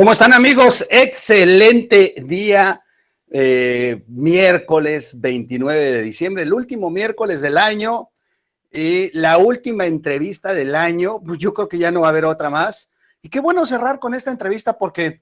¿Cómo están amigos? Excelente día, eh, miércoles 29 de diciembre, el último miércoles del año y la última entrevista del año. Yo creo que ya no va a haber otra más. Y qué bueno cerrar con esta entrevista porque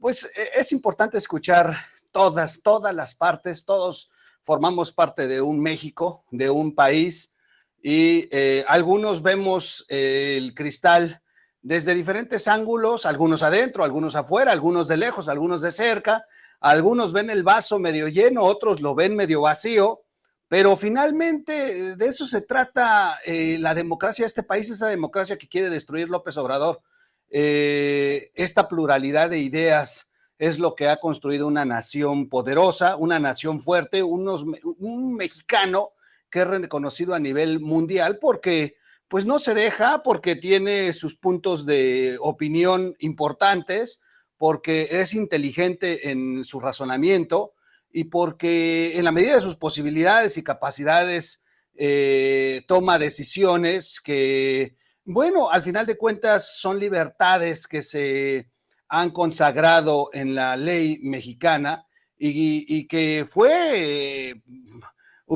pues e, es importante escuchar todas, todas las partes, todos formamos parte de un México, de un país y eh, algunos vemos el cristal desde diferentes ángulos, algunos adentro, algunos afuera, algunos de lejos, algunos de cerca, algunos ven el vaso medio lleno, otros lo ven medio vacío, pero finalmente de eso se trata eh, la democracia de este país, esa democracia que quiere destruir López Obrador. Eh, esta pluralidad de ideas es lo que ha construido una nación poderosa, una nación fuerte, un mexicano que es reconocido a nivel mundial porque pues no se deja porque tiene sus puntos de opinión importantes, porque es inteligente en su razonamiento y porque en la medida de sus posibilidades y capacidades eh, toma decisiones que, bueno, al final de cuentas son libertades que se han consagrado en la ley mexicana y que fue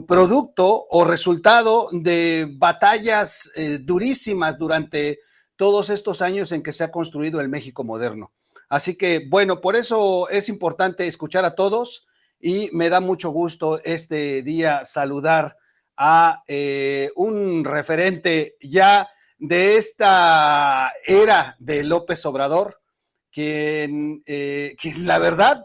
producto o resultado de batallas eh, durísimas durante todos estos años en que se ha construido el México moderno. Así que, bueno, por eso es importante escuchar a todos y me da mucho gusto este día saludar a eh, un referente ya de esta era de López Obrador, quien, eh, quien la verdad,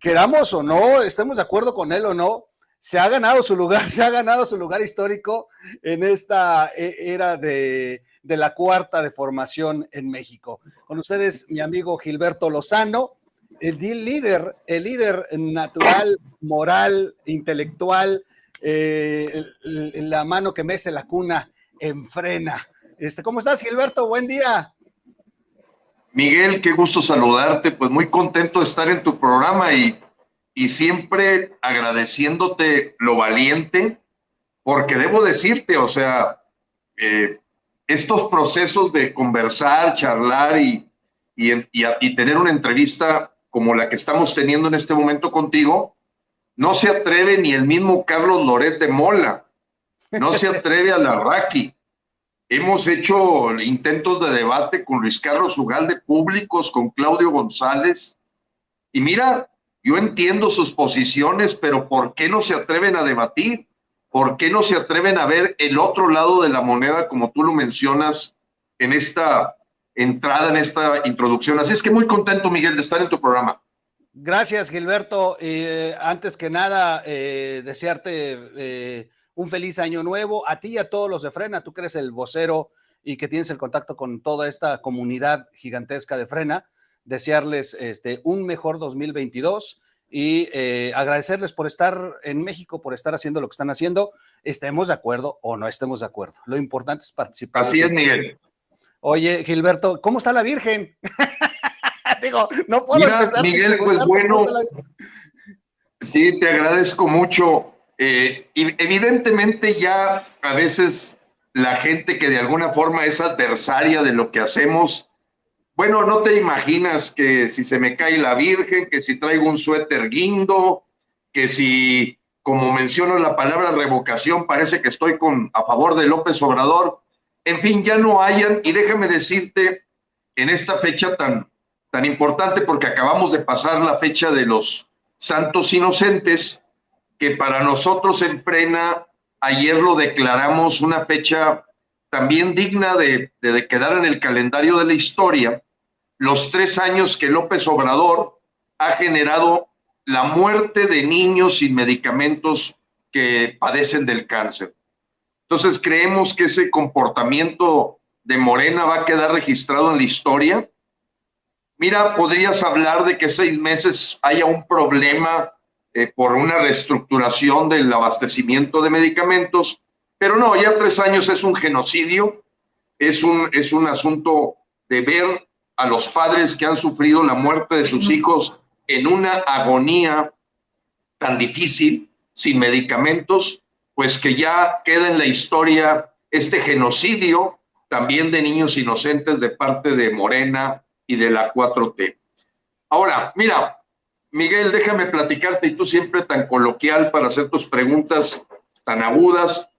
queramos o no, estemos de acuerdo con él o no, se ha ganado su lugar, se ha ganado su lugar histórico en esta e, era de, la cuarta de formación en México. Con ustedes, mi amigo Gilberto Lozano, el líder, el líder natural, moral, intelectual, eh, la mano que mece la cuna enfrena. Este, ¿Cómo estás, Gilberto? Buen día. Miguel, qué gusto saludarte, pues muy contento de estar en tu programa y y siempre agradeciéndote lo valiente, porque debo decirte, o sea, eh, estos procesos de conversar, charlar y, y, y, tener una entrevista como la que estamos teniendo en este momento contigo, no se atreve ni el mismo Carlos Loret de Mola, no se atreve a la Raki. Hemos hecho intentos de debate con Luis Carlos Ugalde públicos, con Claudio González, y mira, yo entiendo sus posiciones, pero ¿por qué no se atreven a debatir? ¿Por qué no se atreven a ver el otro lado de la moneda, como tú lo mencionas en esta entrada, en esta introducción? Así es que muy contento, Miguel, de estar en tu programa. Gracias, Gilberto. Eh, antes que nada, eh, desearte eh, un feliz año nuevo a ti y a todos los de Frena. Tú que eres el vocero y que tienes el contacto con toda esta comunidad gigantesca de Frena desearles este, un mejor 2022 y eh, agradecerles por estar en México, por estar haciendo lo que están haciendo, estemos de acuerdo o no estemos de acuerdo. Lo importante es participar. Así es, Miguel. Oye, Gilberto, ¿cómo está la Virgen? Digo, no puedo empezar. Miguel, pues bueno, sí, te agradezco mucho. Eh, evidentemente ya a veces la gente que de alguna forma es adversaria de lo que hacemos, bueno, no te imaginas que si se me cae la Virgen, que si traigo un suéter guindo, que si, como menciono la palabra revocación, parece que estoy con, a favor de López Obrador. En fin, ya no hayan, y déjame decirte, en esta fecha tan, tan importante, porque acabamos de pasar la fecha de los santos inocentes, que para nosotros en Frena, ayer lo declaramos una fecha también digna de, de quedar en el calendario de la historia, los tres años que López Obrador ha generado la muerte de niños sin medicamentos que padecen del cáncer. Entonces, creemos que ese comportamiento de Morena va a quedar registrado en la historia. Mira, podrías hablar de que seis meses haya un problema eh, por una reestructuración del abastecimiento de medicamentos, pero no, ya tres años es un genocidio, es un, es un asunto de ver a los padres que han sufrido la muerte de sus hijos en una agonía tan difícil, sin medicamentos, pues que ya queda en la historia este genocidio también de niños inocentes de parte de Morena y de la 4T. Ahora, mira, Miguel, déjame platicarte y tú siempre tan coloquial para hacer tus preguntas tan agudas.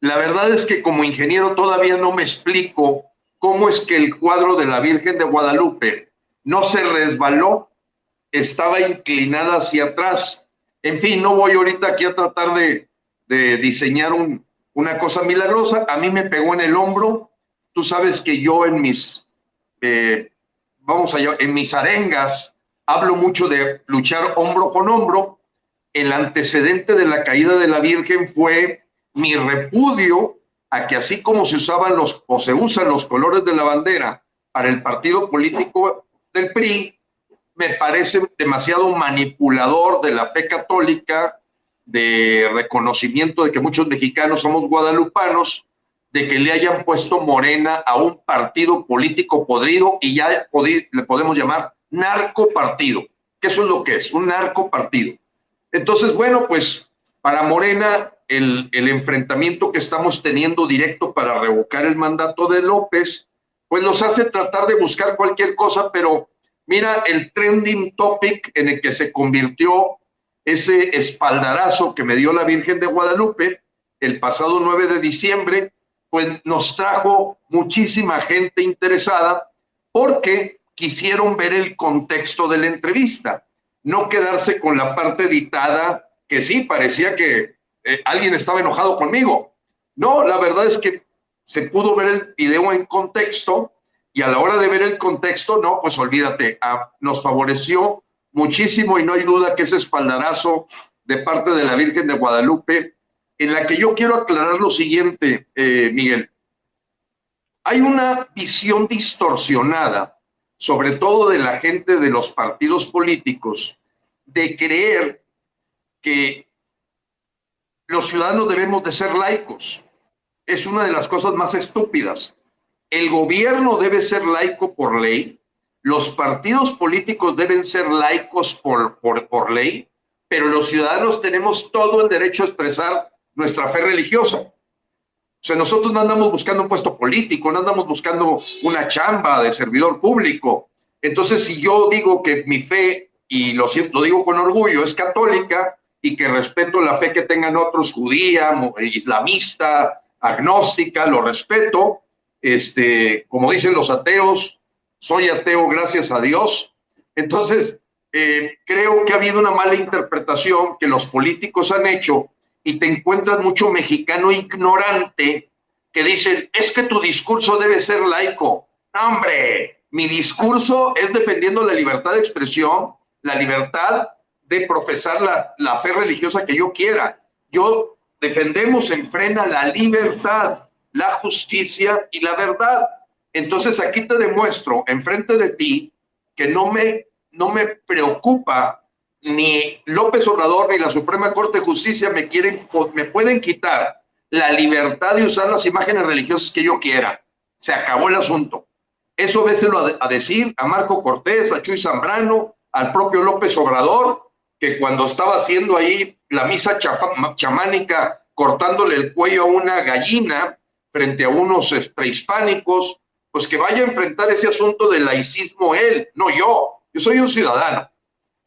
La verdad es que como ingeniero todavía no me explico cómo es que el cuadro de la Virgen de Guadalupe no se resbaló, estaba inclinada hacia atrás. En fin, no voy ahorita aquí a tratar de, diseñar una cosa milagrosa. A mí me pegó en el hombro. Tú sabes que yo en mis, eh, vamos allá, en mis arengas hablo mucho de luchar hombro con hombro. El antecedente de la caída de la Virgen fue mi repudio a que así como se usaban los o se usan los colores de la bandera para el partido político del PRI, me parece demasiado manipulador de la fe católica, de reconocimiento de que muchos mexicanos somos guadalupanos, de que le hayan puesto morena a un partido político podrido y ya le podemos llamar narco partido, que eso es lo que es, un narco partido. Entonces, bueno, pues para Morena, el, enfrentamiento que estamos teniendo directo para revocar el mandato de López, pues nos hace tratar de buscar cualquier cosa, pero mira el trending topic en el que se convirtió ese espaldarazo que me dio la Virgen de Guadalupe el pasado 9 de diciembre, pues nos trajo muchísima gente interesada porque quisieron ver el contexto de la entrevista, no quedarse con la parte editada que sí parecía que eh, alguien estaba enojado conmigo. No, la verdad es que se pudo ver el video en contexto y a la hora de ver el contexto, no, pues olvídate, nos favoreció muchísimo y no hay duda que ese espaldarazo de parte de la Virgen de Guadalupe, en la que yo quiero aclarar lo siguiente, eh, Miguel. Hay una visión distorsionada, sobre todo de la gente de los partidos políticos, de creer que los ciudadanos debemos de ser laicos. Es una de las cosas más estúpidas. El gobierno debe ser laico por ley, los partidos políticos deben ser laicos por, por, ley, pero los ciudadanos tenemos todo el derecho a expresar nuestra fe religiosa. O sea, nosotros no andamos buscando un puesto político, no andamos buscando una chamba de servidor público. Entonces, si yo digo que mi fe, y lo, lo digo con orgullo, es católica y que respeto la fe que tengan otros, judía, islamista, agnóstica, lo respeto, este, como dicen los ateos, soy ateo gracias a Dios. Entonces, eh, creo que ha habido una mala interpretación que los políticos han hecho y te encuentras mucho mexicano ignorante que dicen, es que tu discurso debe ser laico. hombre, mi discurso es defendiendo la libertad de expresión, la libertad de profesar la, la fe religiosa que yo quiera. Yo defendemos en frena la libertad, la justicia y la verdad. Entonces aquí te demuestro enfrente de ti que no me, no me preocupa ni López Obrador ni la Suprema Corte de Justicia me quieren, me pueden quitar la libertad de usar las imágenes religiosas que yo quiera. Se acabó el asunto. Eso véselo a, a decir a Marco Cortés, a Chuy Zambrano, al propio López Obrador, que cuando estaba haciendo ahí la misa chamánica, cortándole el cuello a una gallina frente a unos prehispánicos, pues que vaya a enfrentar ese asunto del laicismo él, no yo. Yo soy un ciudadano.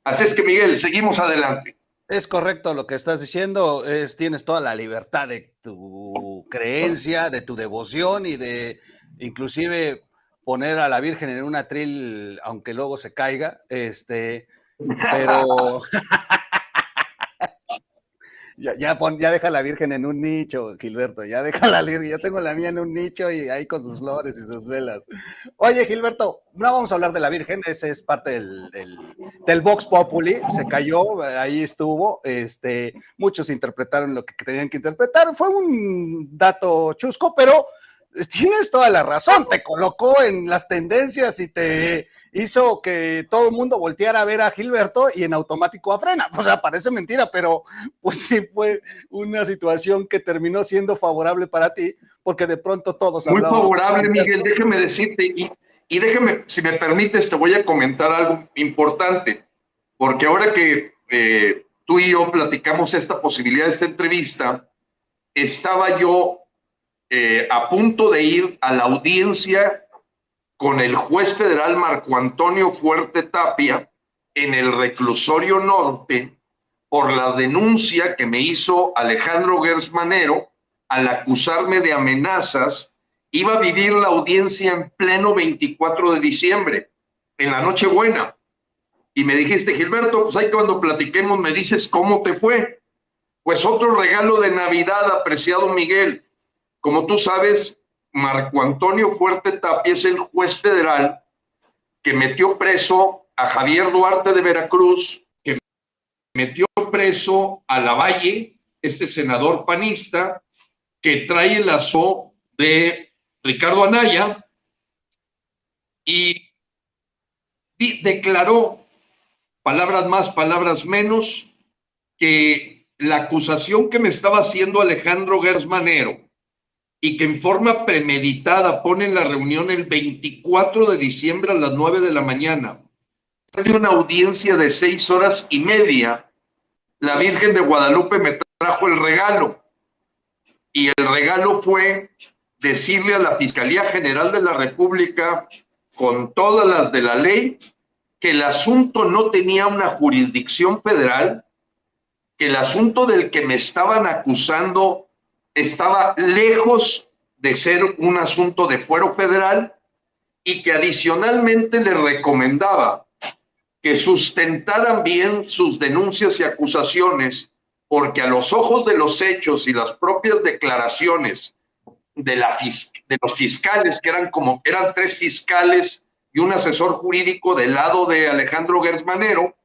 Así es que, Miguel, seguimos adelante. Es correcto lo que estás diciendo, es, tienes toda la libertad de tu creencia, de tu devoción y de inclusive poner a la Virgen en un atril, aunque luego se caiga, este, pero Ya, ya, ya deja la Virgen en un nicho, Gilberto, ya deja la Virgen. Yo tengo la mía en un nicho y ahí con sus flores y sus velas. Oye, Gilberto, no vamos a hablar de la Virgen, ese es parte del, del, Vox Populi, se cayó, ahí estuvo, este, muchos interpretaron lo que tenían que interpretar, fue un dato chusco, pero tienes toda la razón, te colocó en las tendencias y te hizo que todo el mundo volteara a ver a Gilberto y en automático a frena. O sea, parece mentira, pero pues sí fue una situación que terminó siendo favorable para ti, porque de pronto todos Muy favorable, Miguel, déjeme decirte, y, y déjeme, si me permites, te voy a comentar algo importante, porque ahora que eh, tú y yo platicamos esta posibilidad esta entrevista, estaba yo eh, a punto de ir a la audiencia con el juez federal Marco Antonio Fuerte Tapia en el reclusorio norte por la denuncia que me hizo Alejandro Gersmanero al acusarme de amenazas. Iba a vivir la audiencia en pleno 24 de diciembre, en la Nochebuena. Y me dijiste, Gilberto, pues ahí cuando platiquemos me dices cómo te fue. Pues otro regalo de Navidad, apreciado Miguel. Como tú sabes, Marco Antonio Fuerte Tapia es el juez federal que metió preso a Javier Duarte de Veracruz, que metió preso a Lavalle, este senador panista, que trae el aso de Ricardo Anaya y declaró, palabras más, palabras menos, que la acusación que me estaba haciendo Alejandro Gersmanero y que en forma premeditada pone en la reunión el 24 de diciembre a las 9 de la mañana, de una audiencia de seis horas y media, la Virgen de Guadalupe me trajo el regalo. Y el regalo fue decirle a la Fiscalía General de la República, con todas las de la ley, que el asunto no tenía una jurisdicción federal, que el asunto del que me estaban acusando estaba lejos de ser un asunto de fuero federal y que adicionalmente le recomendaba que sustentaran bien sus denuncias y acusaciones, porque a los ojos de los hechos y las propias declaraciones de, los fiscales, que eran como eran tres fiscales y un asesor jurídico del lado de Alejandro Gersmanero,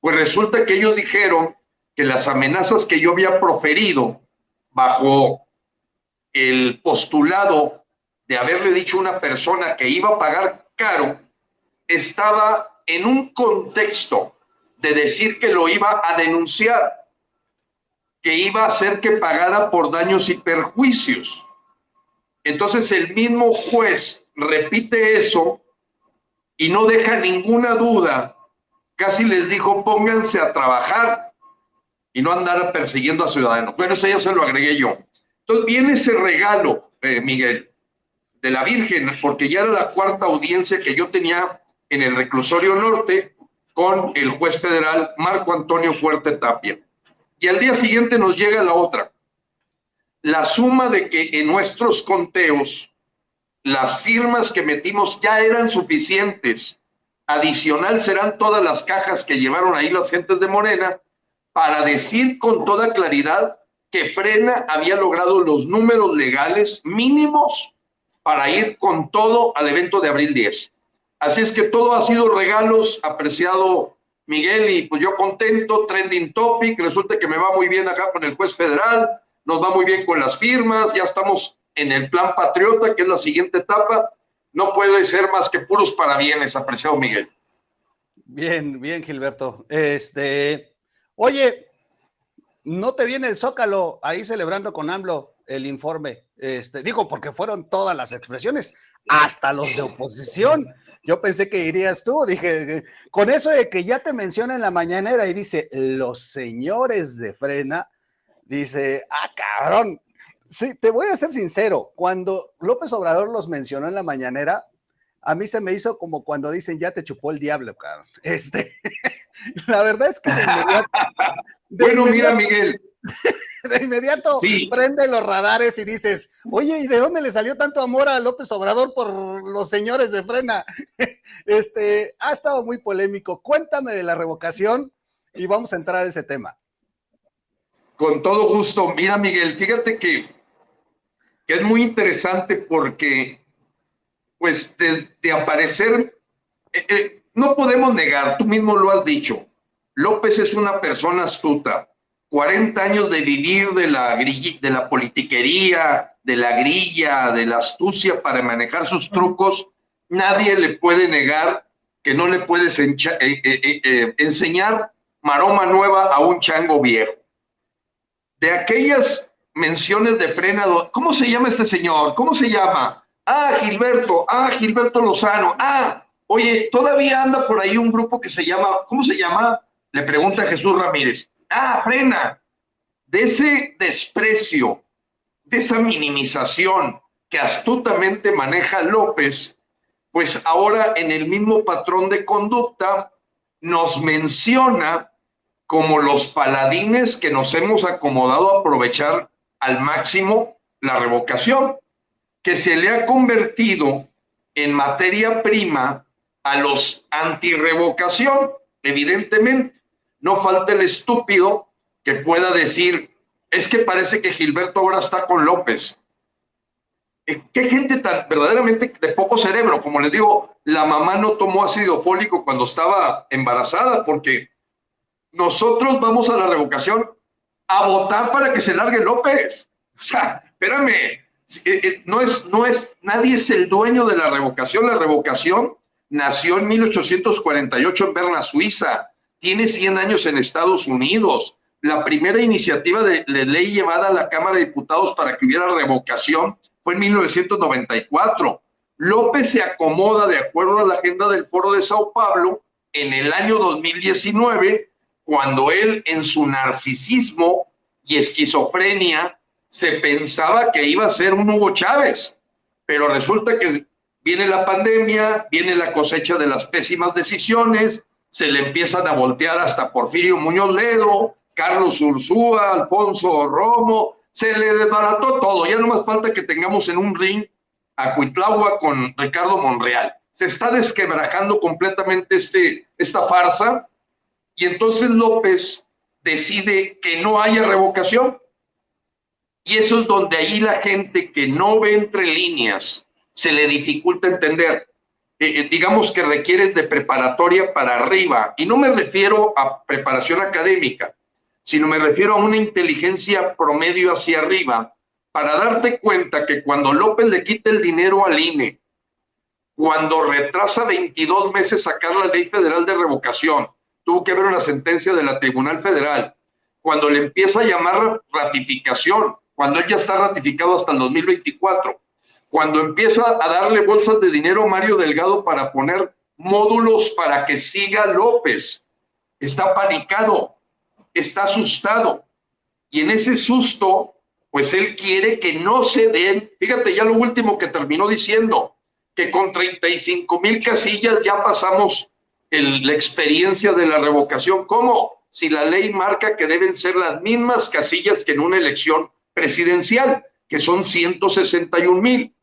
pues resulta que ellos dijeron que las amenazas que yo había proferido bajo el postulado de haberle dicho a una persona que iba a pagar caro, estaba en un contexto de decir que lo iba a denunciar, que iba a hacer que pagara por daños y perjuicios. Entonces el mismo juez repite eso y no deja ninguna duda, casi les dijo pónganse a trabajar y no andar persiguiendo a ciudadanos. Bueno, eso ya se lo agregué yo. Entonces viene ese regalo, eh, Miguel, de la Virgen, porque ya era la cuarta audiencia que yo tenía en el reclusorio norte con el juez federal Marco Antonio Fuerte Tapia. Y al día siguiente nos llega la otra. La suma de que en nuestros conteos las firmas que metimos ya eran suficientes. Adicional serán todas las cajas que llevaron ahí las gentes de Morena para decir con toda claridad que Frena había logrado los números legales mínimos para ir con todo al evento de abril 10. Así es que todo ha sido regalos, apreciado Miguel, y pues yo contento, trending topic, resulta que me va muy bien acá con el juez federal, nos va muy bien con las firmas, ya estamos en el plan patriota, que es la siguiente etapa, no puede ser más que puros parabienes, apreciado Miguel. Bien, bien, Gilberto. Este, Oye, ¿no te viene el Zócalo ahí celebrando con AMLO el informe? Este, digo, porque fueron todas las expresiones, hasta los de oposición. Yo pensé que irías tú, dije, con eso de que ya te menciona en la mañanera y dice, los señores de frena, dice, ah, cabrón. Sí, te voy a ser sincero, cuando López Obrador los mencionó en la mañanera, a mí se me hizo como cuando dicen, ya te chupó el diablo, cabrón. Este, La verdad es que de inmediato. bueno, mira, Miguel. De inmediato prende los radares y dices, oye, ¿y de dónde le salió tanto amor a López Obrador por los señores de frena? Este ha estado muy polémico. Cuéntame de la revocación y vamos a entrar a ese tema. Con todo gusto. Mira, Miguel, fíjate que, que es muy interesante porque, pues, de, aparecer. Eh, eh, no podemos negar, tú mismo lo has dicho, López es una persona astuta, 40 años de vivir de la, de la politiquería, de la grilla, de la astucia para manejar sus trucos, nadie le puede negar que no le puedes eh, eh, enseñar maroma nueva a un chango viejo. De aquellas menciones de frenado, ¿cómo se llama este señor? ¿Cómo se llama? Ah, Gilberto, ah, Gilberto Lozano, ah, Oye, todavía anda por ahí un grupo que se llama, ¿cómo se llama? Le pregunta Jesús Ramírez. Ah, frena. De ese desprecio, de esa minimización que astutamente maneja López, pues ahora en el mismo patrón de conducta nos menciona como los paladines que nos hemos acomodado a aprovechar al máximo la revocación, que se le ha convertido en materia prima a los anti-revocación, evidentemente. No falta el estúpido que pueda decir, es que parece que Gilberto ahora está con López. Eh, ¿Qué gente tan verdaderamente de poco cerebro? Como les digo, la mamá no tomó ácido fólico cuando estaba embarazada porque nosotros vamos a la revocación a votar para que se largue López. O sea, espérame, no es, no es, nadie es el dueño de la revocación. La revocación nació en 1848 en Berna, Suiza. Tiene 100 años en Estados Unidos. La primera iniciativa de, de ley llevada a la Cámara de Diputados para que hubiera revocación fue en 1994. López se acomoda de acuerdo a la agenda del Foro de Sao Paulo en el año 2019, cuando él en su narcisismo y esquizofrenia se pensaba que iba a ser un Hugo Chávez, pero resulta que viene la pandemia, viene la cosecha de las pésimas decisiones, se le empiezan a voltear hasta Porfirio Muñoz Ledo, Carlos Ursúa, Alfonso Romo, se le desbarató todo, ya no más falta que tengamos en un ring a Cuitlagua con Ricardo Monreal. Se está desquebrajando completamente este, esta farsa y entonces López decide que no haya revocación. Y eso es donde ahí la gente que no ve entre líneas se le dificulta entender. Eh, eh, digamos que requieres de preparatoria para arriba. Y no me refiero a preparación académica, sino me refiero a una inteligencia promedio hacia arriba para darte cuenta que cuando López le quita el dinero al INE, cuando retrasa 22 meses sacar la ley federal de revocación, tuvo que haber una sentencia de la Tribunal Federal, cuando le empieza a llamar ratificación, cuando él ya está ratificado hasta el 2024, cuando empieza a darle bolsas de dinero a Mario Delgado para poner módulos para que siga López, está panicado, está asustado. Y en ese susto, pues él quiere que no se den, fíjate ya lo último que terminó diciendo, que con 35 mil casillas ya pasamos la experiencia de la revocación. ¿Cómo? Si la ley marca que deben ser las mismas casillas que en una elección presidencial, que son 161 mil.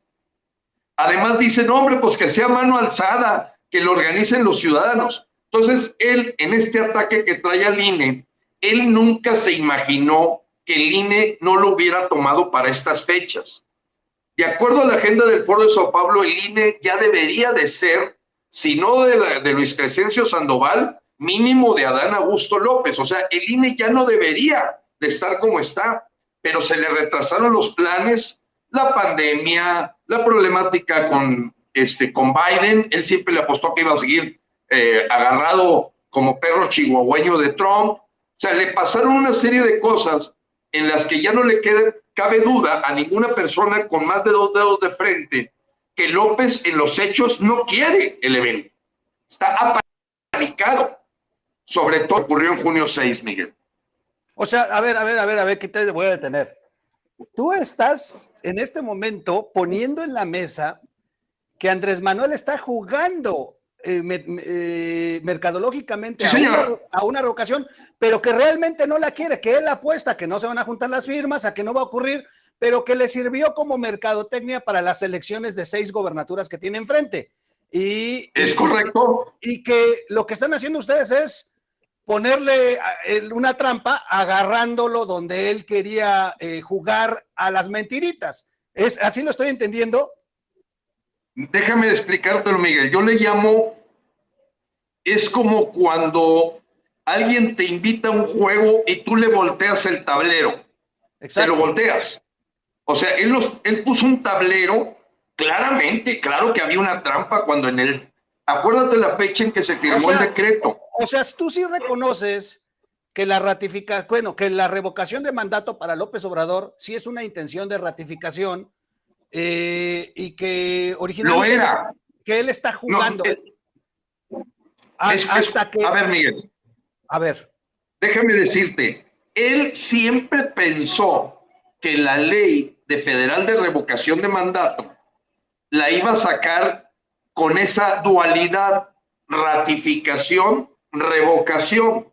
Además dice, no, hombre, pues que sea mano alzada, que lo organicen los ciudadanos. Entonces, él, en este ataque que trae al INE, él nunca se imaginó que el INE no lo hubiera tomado para estas fechas. De acuerdo a la agenda del Foro de Sao Paulo, el INE ya debería de ser, si no de, de Luis Crescencio Sandoval, mínimo de Adán Augusto López. O sea, el INE ya no debería de estar como está, pero se le retrasaron los planes, la pandemia, la problemática con, este, con Biden. Él siempre le apostó que iba a seguir eh, agarrado como perro chihuahueño de Trump. O sea, le pasaron una serie de cosas en las que ya no le queda, cabe duda a ninguna persona con más de dos dedos de frente que López en los hechos no quiere el evento. Está apanicado. Sobre todo ocurrió en junio 6, Miguel. O sea, a ver, a ver, a ver, a ver, ¿qué te voy a detener? Tú estás en este momento poniendo en la mesa que Andrés Manuel está jugando eh, eh, mercadológicamente a, una, a, una, revocación, pero que realmente no la quiere, que él apuesta que no se van a juntar las firmas, a que no va a ocurrir, pero que le sirvió como mercadotecnia para las elecciones de seis gobernaturas que tiene enfrente. Y, es correcto. Y, que lo que están haciendo ustedes es ponerle una trampa agarrándolo donde él quería eh, jugar a las mentiritas. ¿Es, ¿Así lo estoy entendiendo? Déjame explicártelo, Miguel. Yo le llamo, es como cuando alguien te invita a un juego y tú le volteas el tablero. Se lo volteas. O sea, él, él puso un tablero, claramente, claro que había una trampa cuando en el... Acuérdate la fecha en que se firmó el decreto. O sea, tú sí reconoces que la ratificación, bueno, que la revocación de mandato para López Obrador sí es una intención de ratificación, eh, y que originalmente que él está jugando hasta que... A ver, Miguel. A ver. Déjame decirte, él siempre pensó que la ley de federal de revocación de mandato la iba a sacar con esa dualidad, ratificación, revocación.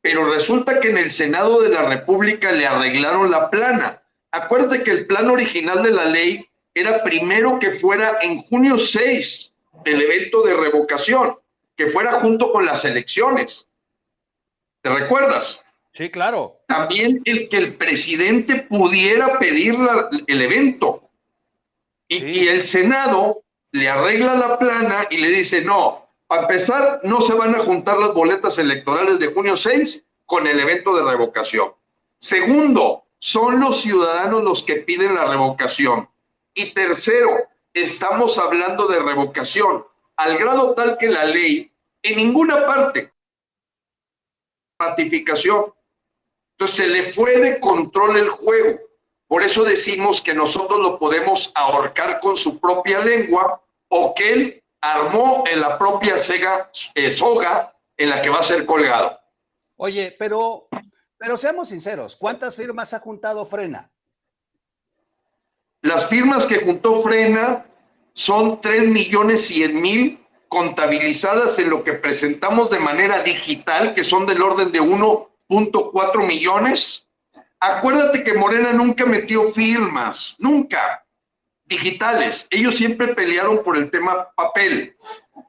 Pero resulta que en el Senado de la República le arreglaron la plana. Acuérdate que el plan original de la ley era primero que fuera en junio 6 del evento de revocación, que fuera junto con las elecciones. ¿Te recuerdas? Sí, claro. También el que el presidente pudiera pedir el evento. Y, el Senado le arregla la plana y le dice, no, para empezar, no se van a juntar las boletas electorales de junio 6 con el evento de revocación. Segundo, son los ciudadanos los que piden la revocación. Y tercero, estamos hablando de revocación, al grado tal que la ley en ninguna parte ratificación. Entonces se le fue de control el juego. Por eso decimos que nosotros lo podemos ahorcar con su propia lengua o que él armó en la propia eh, soga en la que va a ser colgado. Oye, pero, pero seamos sinceros, ¿cuántas firmas ha juntado Frena? Las firmas que juntó Frena son 3 millones 100 mil contabilizadas en lo que presentamos de manera digital, que son del orden de 1.4 millones. Acuérdate que Morena nunca metió firmas, nunca digitales. Ellos siempre pelearon por el tema papel.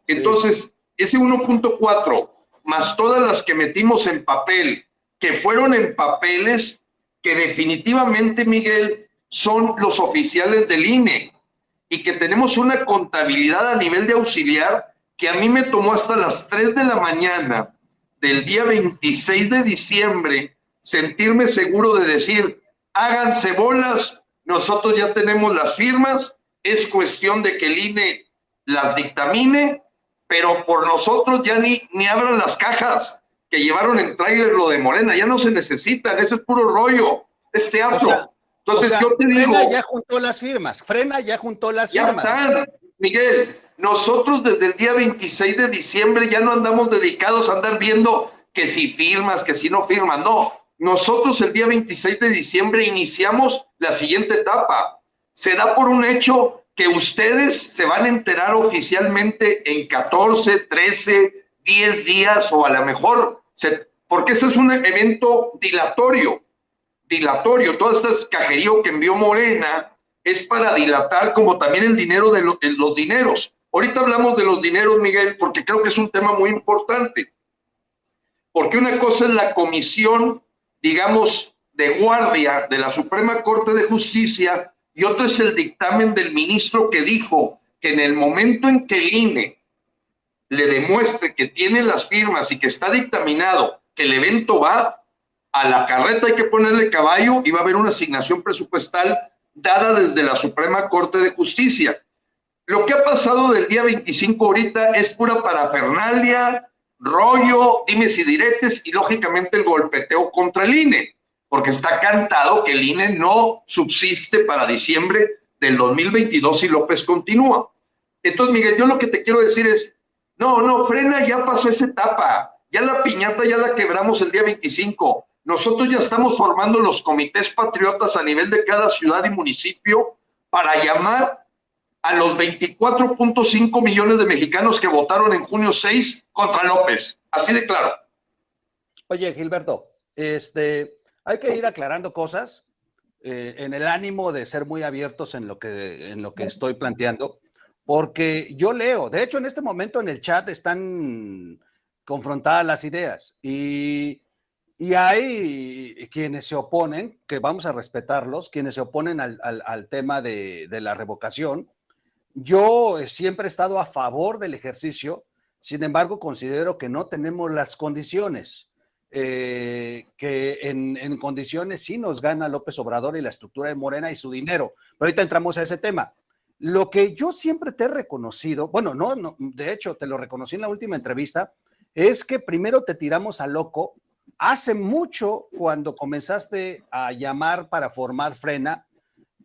Entonces, ese 1.4 más todas las que metimos en papel, que fueron en papeles que definitivamente, Miguel, son los oficiales del INE y que tenemos una contabilidad a nivel de auxiliar que a mí me tomó hasta las 3 de la mañana del día 26 de diciembre sentirme seguro de decir, háganse bolas, nosotros ya tenemos las firmas, es cuestión de que el INE las dictamine, pero por nosotros ya ni, ni abran las cajas que llevaron en trailer lo de Morena, ya no se necesitan, eso es puro rollo, es teatro. Entonces yo te digo... Frena ya juntó las firmas, Frena ya juntó las firmas. Ya están, Miguel, nosotros desde el día 26 de diciembre ya no andamos dedicados a andar viendo que si firmas, que si no firmas, no. Nosotros el día 26 de diciembre iniciamos la siguiente etapa. Se da por un hecho que ustedes se van a enterar oficialmente en 14, 13, 10 días o a lo mejor, porque ese es un evento dilatorio, dilatorio, todo este cajerío que envió Morena es para dilatar como también el dinero de los dineros. Ahorita hablamos de los dineros, Miguel, porque creo que es un tema muy importante. Porque una cosa es la comisión, digamos, de guardia de la Suprema Corte de Justicia y otro es el dictamen del ministro que dijo que en el momento en que el INE le demuestre que tiene las firmas y que está dictaminado que el evento va a la carreta, hay que ponerle caballo y va a haber una asignación presupuestal dada desde la Suprema Corte de Justicia. Lo que ha pasado del día 25 ahorita es pura parafernalia, rollo, dimes y diretes y lógicamente el golpeteo contra el INE, porque está cantado que el INE no subsiste para diciembre del 2022 y López continúa. Entonces, Miguel, yo lo que te quiero decir es, no, no, frena, ya pasó esa etapa, ya la piñata ya la quebramos el día 25. Nosotros ya estamos formando los comités patriotas a nivel de cada ciudad y municipio para llamar a los 24.5 millones de mexicanos que votaron en junio 6 contra López. Así de claro. Oye, Gilberto, este, hay que ir aclarando cosas eh, en el ánimo de ser muy abiertos en lo, que, en lo que estoy planteando, porque yo leo, de hecho en este momento en el chat están confrontadas las ideas y, y hay quienes se oponen, que vamos a respetarlos, quienes se oponen al, al, tema de, de la revocación, yo eh, siempre he estado a favor del ejercicio, sin embargo, considero que no tenemos las condiciones, eh, que en, condiciones sí nos gana López Obrador y la estructura de Morena y su dinero. Pero ahorita entramos a ese tema. Lo que yo siempre te he reconocido, bueno, no, no, de hecho te lo reconocí en la última entrevista, es que primero te tiramos a loco. Hace mucho, cuando comenzaste a llamar para formar Frena,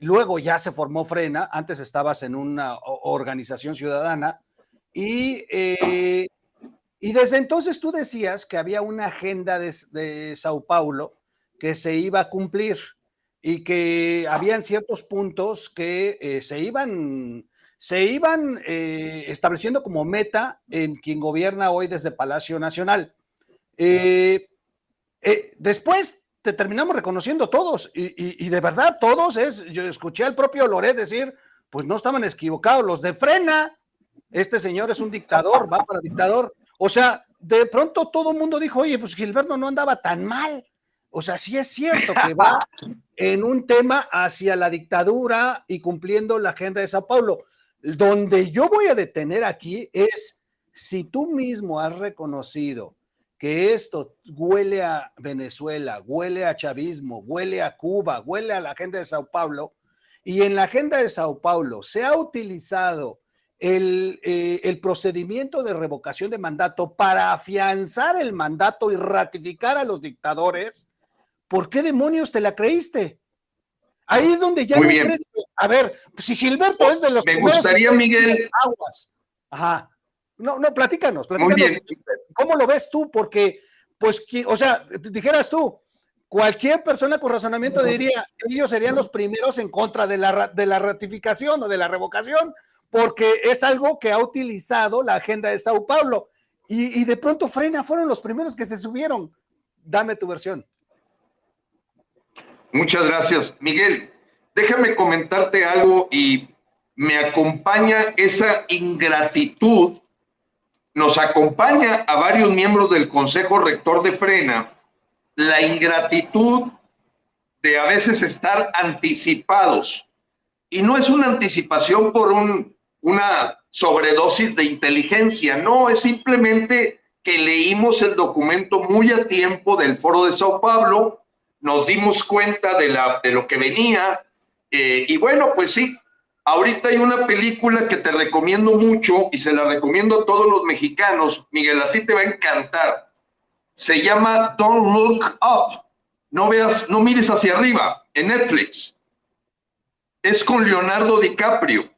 Luego ya se formó Frena, antes estabas en una organización ciudadana y, eh, y desde entonces tú decías que había una agenda de, Sao Paulo que se iba a cumplir y que habían ciertos puntos que eh, se, iban, se iban eh, estableciendo como meta en quien gobierna hoy desde Palacio Nacional. Después te terminamos reconociendo todos y, de verdad todos es, yo escuché al propio Loret decir, pues no estaban equivocados, los de frena, este señor es un dictador, va para dictador. O sea, de pronto todo el mundo dijo, oye, pues Gilberto no andaba tan mal. O sea, sí es cierto que va en un tema hacia la dictadura y cumpliendo la agenda de Sao Paulo. Donde yo voy a detener aquí es si tú mismo has reconocido que esto huele a Venezuela, huele a chavismo, huele a Cuba, huele a la agenda de Sao Paulo, y en la agenda de Sao Paulo se ha utilizado el, eh, el, procedimiento de revocación de mandato para afianzar el mandato y ratificar a los dictadores, ¿por qué demonios te la creíste? Ahí es donde ya Muy bien. A ver, si Gilberto es de los Me gustaría, Miguel. Aguas. Ajá. No, no, platícanos, platícanos. ¿Cómo lo ves tú? Porque, pues, o sea, dijeras tú, cualquier persona con razonamiento diría, ellos serían los primeros en contra de la, de la ratificación o de la revocación, porque es algo que ha utilizado la agenda de Sao Paulo. Y, y de pronto Frena fueron los primeros que se subieron. Dame tu versión. Muchas gracias. Miguel, déjame comentarte algo y me acompaña esa ingratitud, nos acompaña a varios miembros del Consejo Rector de Frena, la ingratitud de a veces estar anticipados. Y no es una anticipación por un, una sobredosis de inteligencia, no, es simplemente que leímos el documento muy a tiempo del Foro de Sao Paulo, nos dimos cuenta de lo que venía. Eh, y bueno, pues sí, ahorita hay una película que te recomiendo mucho y se la recomiendo a todos los mexicanos. Miguel, a ti te va a encantar. Se llama Don't Look Up. No veas, no mires hacia arriba, en Netflix. Es con Leonardo DiCaprio.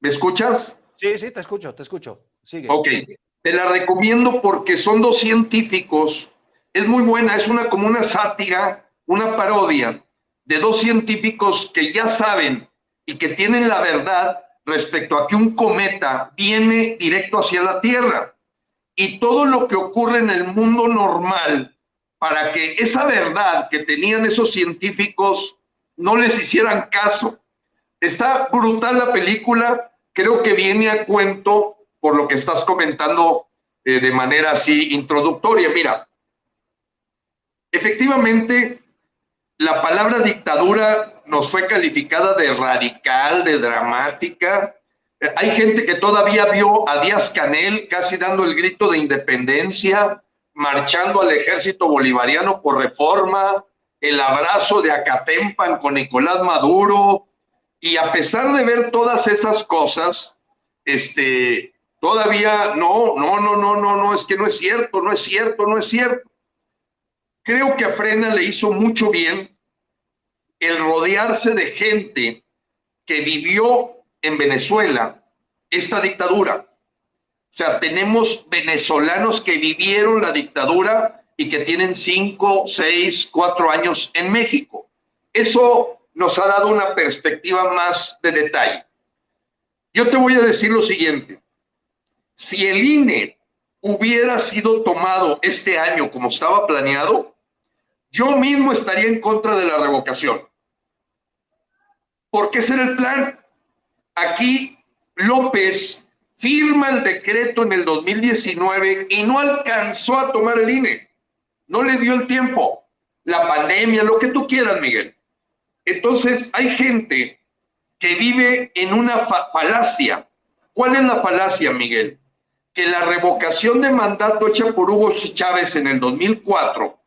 ¿Me escuchas? Sí, sí, te escucho, te escucho. Sigue. Ok, te la recomiendo porque son dos científicos es muy buena, es una como una sátira, una parodia de dos científicos que ya saben y que tienen la verdad respecto a que un cometa viene directo hacia la Tierra. Y todo lo que ocurre en el mundo normal para que esa verdad que tenían esos científicos no les hicieran caso. Está brutal la película, creo que viene a cuento por lo que estás comentando eh, de manera así introductoria. Mira, Efectivamente, la palabra dictadura nos fue calificada de radical, de dramática. Hay gente que todavía vio a Díaz Canel casi dando el grito de independencia, marchando al ejército bolivariano por reforma, el abrazo de Acatempan con Nicolás Maduro, y a pesar de ver todas esas cosas, este, todavía no, no, no, no, no, no, es que no es cierto, no es cierto, no es cierto. Creo que a Frena le hizo mucho bien el rodearse de gente que vivió en Venezuela esta dictadura. O sea, tenemos venezolanos que vivieron la dictadura y que tienen cinco, seis, cuatro años en México. Eso nos ha dado una perspectiva más de detalle. Yo te voy a decir lo siguiente. Si el INE hubiera sido tomado este año como estaba planeado, yo mismo estaría en contra de la revocación. Porque ese era el plan. Aquí López firma el decreto en el 2019 y no alcanzó a tomar el INE. No le dio el tiempo. La pandemia, lo que tú quieras, Miguel. Entonces, hay gente que vive en una falacia. ¿Cuál es la falacia, Miguel? Que la revocación de mandato hecha por Hugo Chávez en el 2004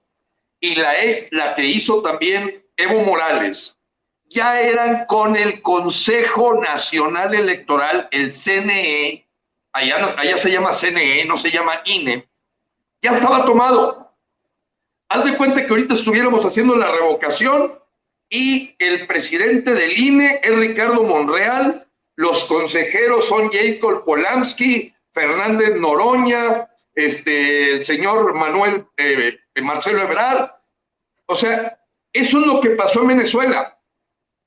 y la, la que hizo también Evo Morales, ya eran con el Consejo Nacional Electoral, el CNE, allá, allá se llama CNE, no se llama INE, ya estaba tomado. Haz de cuenta que ahorita estuviéramos haciendo la revocación y el presidente del INE es Ricardo Monreal, los consejeros son Jacob Polanski, Fernández Noroña, este, el señor Manuel eh, Marcelo Ebrard. O sea, eso es lo que pasó en Venezuela.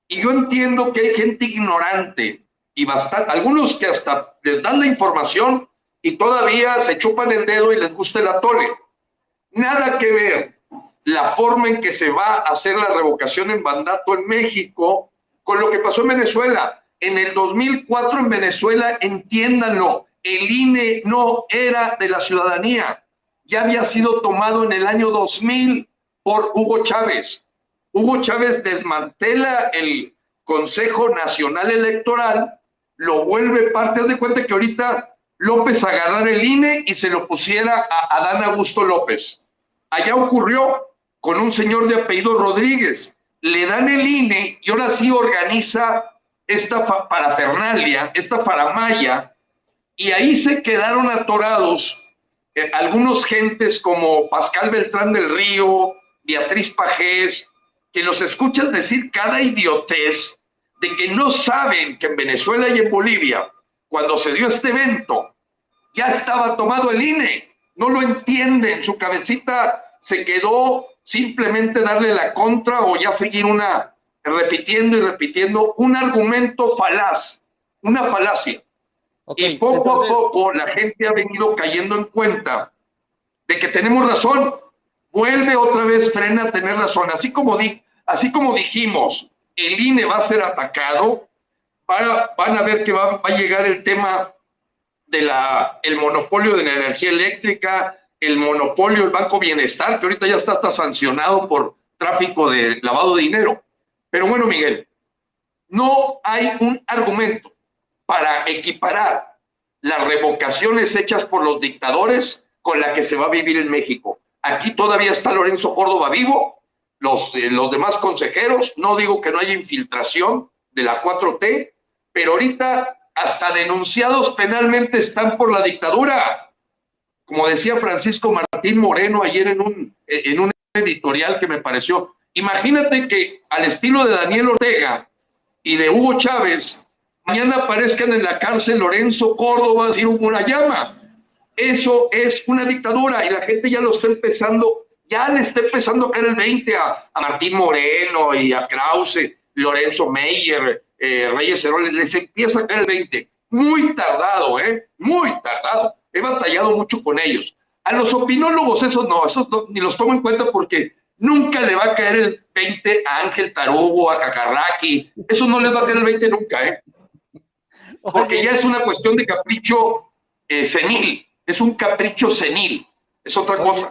Y yo entiendo que hay gente ignorante y bastante, algunos que hasta les dan la información y todavía se chupan el dedo y les gusta el atole. Nada que ver la forma en que se va a hacer la revocación en mandato en México con lo que pasó en Venezuela. En el 2004 en Venezuela, entiéndanlo, el INE no era de la ciudadanía, ya había sido tomado en el año 2000 por Hugo Chávez. Hugo Chávez desmantela el Consejo Nacional Electoral, lo vuelve parte, haz de cuenta que ahorita López agarrar el INE y se lo pusiera a Adán Augusto López. Allá ocurrió con un señor de apellido Rodríguez. Le dan el INE y ahora sí organiza esta parafernalia, esta faramaya, y ahí se quedaron atorados eh, algunos gentes como Pascal Beltrán del Río, Beatriz Pajés, que los escuchas decir cada idiotez de que no saben que en Venezuela y en Bolivia, cuando se dio este evento, ya estaba tomado el INE, no lo entienden, su cabecita se quedó simplemente darle la contra o ya seguir una, repitiendo y repitiendo un argumento falaz, una falacia. Y poco a poco la gente ha venido cayendo en cuenta de que tenemos razón. Vuelve otra vez Frena a tener razón. Así como, di, así como dijimos, el INE va a ser atacado, van a ver que va, va a llegar el tema el monopolio de la energía eléctrica, el monopolio del Banco Bienestar, que ahorita ya está hasta sancionado por tráfico de lavado de dinero. Pero bueno, Miguel, no hay un argumento para equiparar las revocaciones hechas por los dictadores con la que se va a vivir en México. Aquí todavía está Lorenzo Córdoba vivo, los, eh, los demás consejeros, no digo que no haya infiltración de la 4T, pero ahorita hasta denunciados penalmente están por la dictadura. Como decía Francisco Martín Moreno ayer en un, en un editorial que me pareció, imagínate que al estilo de Daniel Ortega y de Hugo Chávez, mañana aparezcan en la cárcel Lorenzo Córdoba una llama. Eso es una dictadura y la gente ya lo está empezando, ya le está empezando a caer el 20 a, Martín Moreno y a Krause, Lorenzo Meyer, eh, Reyes Heroles, les empieza a caer el 20. Muy tardado, ¿eh? Muy tardado. He batallado mucho con ellos. A los opinólogos, esos no, esos ni los tomo en cuenta porque nunca le va a caer el 20 a Ángel Tarugo, a Cacarraqui. Eso no les va a caer el 20 nunca, ¿eh? Porque ya es una cuestión de capricho eh, senil. Es un capricho senil. Es otra cosa.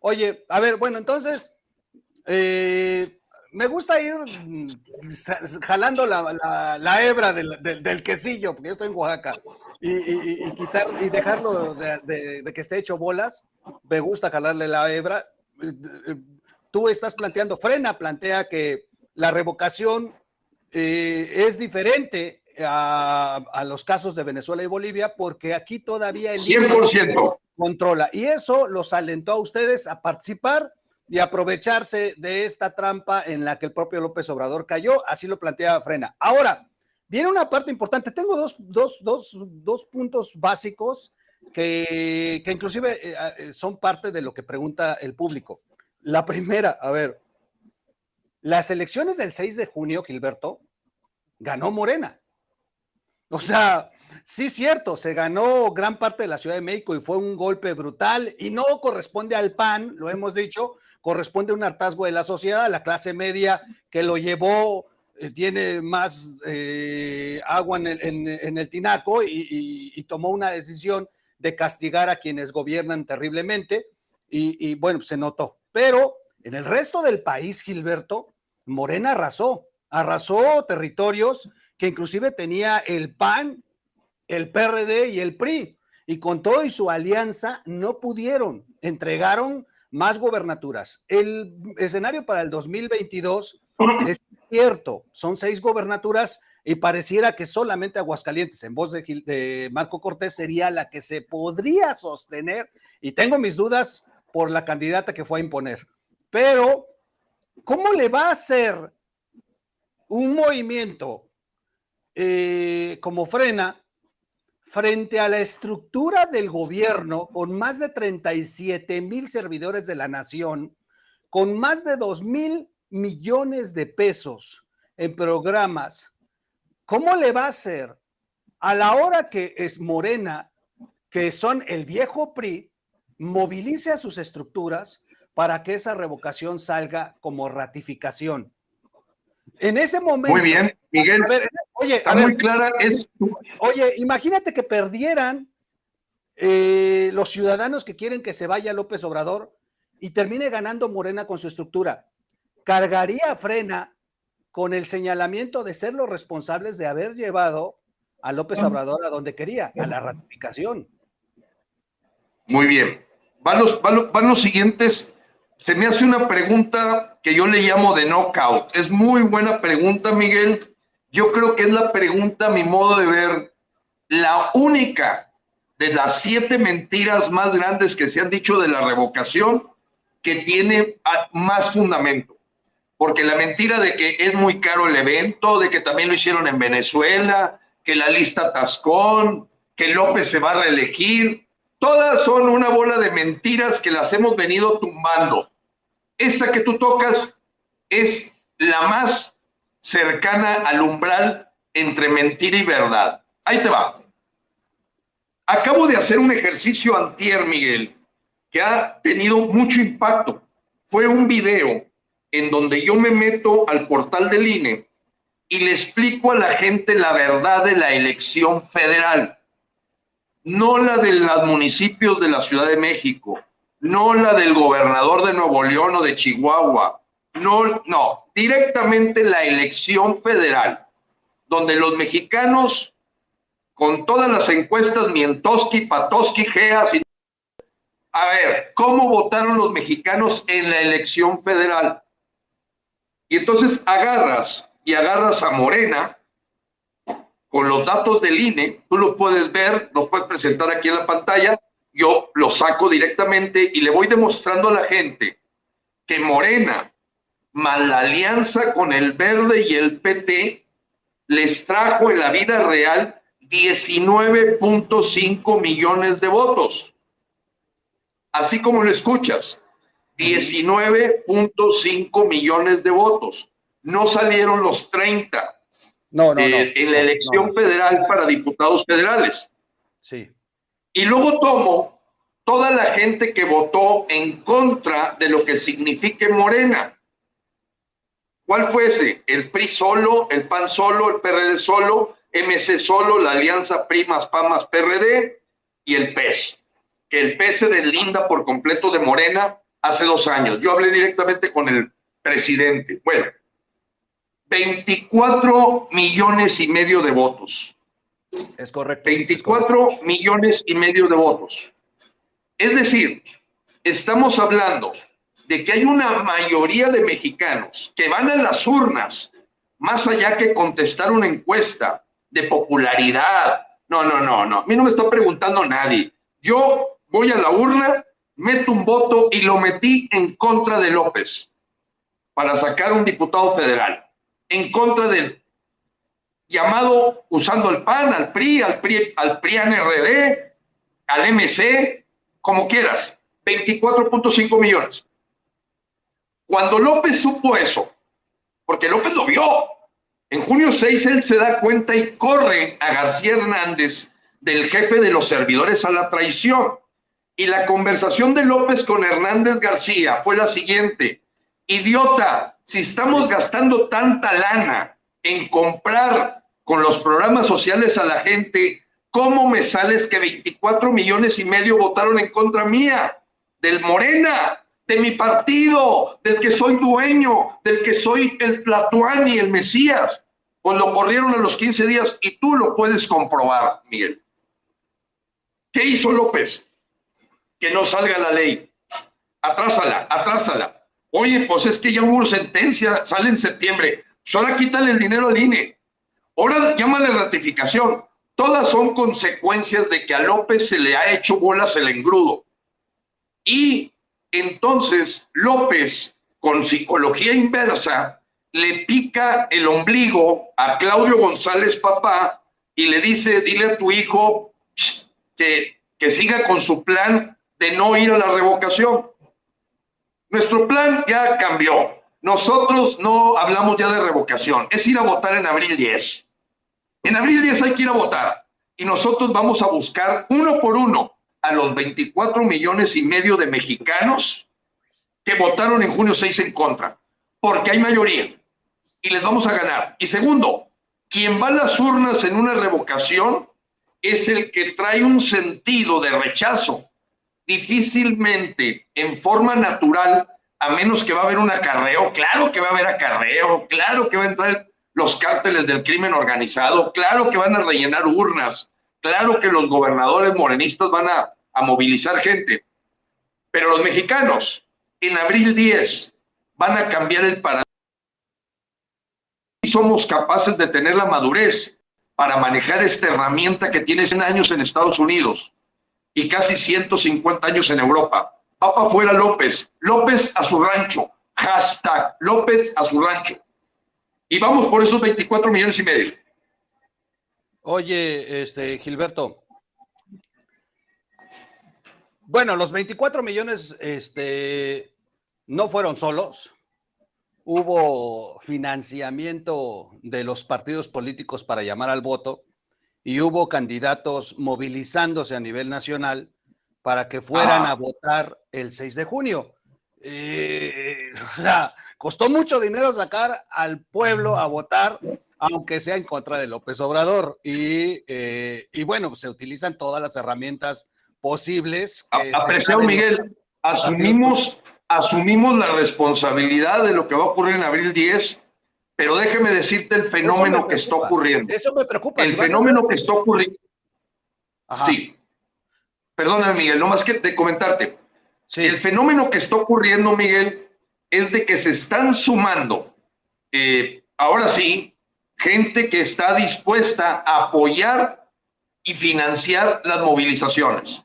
Oye, a ver, bueno, entonces, eh, me gusta ir mm, jalando la, hebra del, quesillo, porque yo estoy en Oaxaca, y, quitar y dejarlo de, que esté hecho bolas. Me gusta jalarle la hebra. Tú estás planteando, Frena plantea que la revocación eh, es diferente a, los casos de Venezuela y Bolivia, porque aquí todavía el 100% controla. Y eso los alentó a ustedes a participar y aprovecharse de esta trampa en la que el propio López Obrador cayó, así lo plantea Frena. Ahora, viene una parte importante, tengo dos, puntos básicos que, inclusive eh, eh, son parte de lo que pregunta el público. La primera, a ver, las elecciones del 6 de junio, Gilberto, ganó Morena. O sea, sí, cierto, se ganó gran parte de la Ciudad de México y fue un golpe brutal y no corresponde al PAN, lo hemos dicho, corresponde a un hartazgo de la sociedad, la clase media que lo llevó, eh, tiene más eh, agua en el, tinaco y, tomó una decisión de castigar a quienes gobiernan terriblemente y, bueno, se notó. Pero en el resto del país, Gilberto, Morena arrasó, arrasó territorios que inclusive tenía el PAN, el PRD y el PRI. Y con todo y su alianza no pudieron, entregaron más gobernaturas. El escenario para el 2022 es cierto, son seis gobernaturas y pareciera que solamente Aguascalientes, en voz de, Marco Cortés, sería la que se podría sostener. Y tengo mis dudas por la candidata que fue a imponer. Pero, ¿cómo le va a hacer un movimiento eh, como frena frente a la estructura del gobierno con más de 37 mil servidores de la nación, con más de 2 mil millones de pesos en programas, ¿cómo le va a hacer a la hora que es Morena, que son el viejo PRI, movilice a sus estructuras para que esa revocación salga como ratificación? En ese momento. Muy bien, Miguel. oye, está muy clara. Es... Oye, imagínate que perdieran eh, los ciudadanos que quieren que se vaya López Obrador y termine ganando Morena con su estructura. Cargaría a Frena con el señalamiento de ser los responsables de haber llevado a López Obrador a donde quería, a la ratificación. Muy bien. Van los, van los siguientes. Se me hace una pregunta que yo le llamo de knockout. Es muy buena pregunta, Miguel. Yo creo que es la pregunta, a mi modo de ver, la única de las siete mentiras más grandes que se han dicho de la revocación que tiene más fundamento. Porque la mentira de que es muy caro el evento, de que también lo hicieron en Venezuela, que la lista Tascón, que López se va a reelegir, todas son una bola de mentiras que las hemos venido tumbando. Esta que tú tocas es la más cercana al umbral entre mentira y verdad. Ahí te va. Acabo de hacer un ejercicio antier, Miguel, que ha tenido mucho impacto. Fue un video en donde yo me meto al portal del INE y le explico a la gente la verdad de la elección federal, no la de los municipios de la Ciudad de México, no la del gobernador de Nuevo León o de Chihuahua, no, no, directamente la elección federal, donde los mexicanos con todas las encuestas Mientoski, Patoski, Geas y... A ver, ¿cómo votaron los mexicanos en la elección federal? Y entonces agarras y agarras a Morena con los datos del INE, tú los puedes ver, los puedes presentar aquí en la pantalla, yo los saco directamente y le voy demostrando a la gente que Morena, la alianza con el Verde y el PT, les trajo en la vida real 19.5 millones de votos. Así como lo escuchas, 19.5 millones de votos. No salieron los 30 no, no, eh, en la elección federal para diputados federales. Sí. Y luego tomo toda la gente que votó en contra de lo que signifique Morena. ¿Cuál fuese? ¿El PRI solo, el PAN solo, el PRD solo, MC solo, la Alianza Primas, PAMAS, PRD y el PES, que el PES se deslinda por completo de Morena hace dos años. Yo hablé directamente con el presidente. Bueno, 24 millones y medio de votos. Es correcto. 24 millones y medio de votos. Es decir, estamos hablando de que hay una mayoría de mexicanos que van a las urnas, más allá que contestar una encuesta, de popularidad. No, no, no, no. A mí no me está preguntando nadie. Yo voy a la urna, meto un voto y lo metí en contra de López para sacar un diputado federal. En contra del llamado usando el PAN, al PRI, al PRI, al PRI-NRD, al MC, como quieras. 24.5 millones. Cuando López supo eso, porque López lo vio, en junio 6 él se da cuenta y corre a García Hernández del jefe de los servidores a la traición. Y la conversación de López con Hernández García fue la siguiente. Idiota, si estamos gastando tanta lana en comprar con los programas sociales a la gente, ¿cómo me sales que 24 millones y medio votaron en contra mía? Del Morena, de mi partido, del que soy dueño, del que soy el Platuani, el Mesías. Pues lo corrieron a los 15 días y tú lo puedes comprobar, Miguel. ¿Qué hizo López? Que no salga la ley. Atrásala, atrásala. Oye, pues es que ya hubo sentencia, sale en septiembre. Pues ahora quítale el dinero al INE. Ahora llámale ratificación. Todas son consecuencias de que a López se le ha hecho bolas el engrudo. Y entonces López, con psicología inversa, le pica el ombligo a Claudio González papá y le dice, dile a tu hijo que, que siga con su plan de no ir a la revocación. Nuestro plan ya cambió. nosotros no hablamos ya de revocación, es ir a votar en abril 10. En abril 10 hay que ir a votar y nosotros vamos a buscar uno por uno a los 24 millones y medio de mexicanos que votaron en junio 6 en contra, porque hay mayoría y les vamos a ganar. Y segundo, quien va a las urnas en una revocación es el que trae un sentido de rechazo. Difícilmente, en forma natural, a menos que va a haber un acarreo, claro que va a haber acarreo, claro que va a entrar los cárteles del crimen organizado, claro que van a rellenar urnas, claro que los gobernadores morenistas van a, movilizar gente, pero los mexicanos en abril 10 van a cambiar el paradigma. Somos capaces de tener la madurez para manejar esta herramienta que tiene 100 años en Estados Unidos y casi 150 años en Europa. Papa fuera López, López a su rancho, hashtag López a su rancho. Y vamos por esos 24 millones y medio. Oye, este, Gilberto. Bueno, los 24 millones este, no fueron solos. Hubo financiamiento de los partidos políticos para llamar al voto y hubo candidatos movilizándose a nivel nacional para que fueran a votar el 6 de junio. Eh, o sea, costó mucho dinero sacar al pueblo a votar, aunque sea en contra de López Obrador. Y, eh, bueno, se utilizan todas las herramientas posibles. Apreciado Miguel, asumimos, asumimos la responsabilidad de lo que va a ocurrir en abril 10, pero déjeme decirte el fenómeno que está ocurriendo. Eso me preocupa. El fenómeno que está ocurriendo. Sí. Perdóname, Miguel, no más que de comentarte. El fenómeno que está ocurriendo, Miguel, es de que se están sumando, eh, ahora sí, gente que está dispuesta a apoyar y financiar las movilizaciones.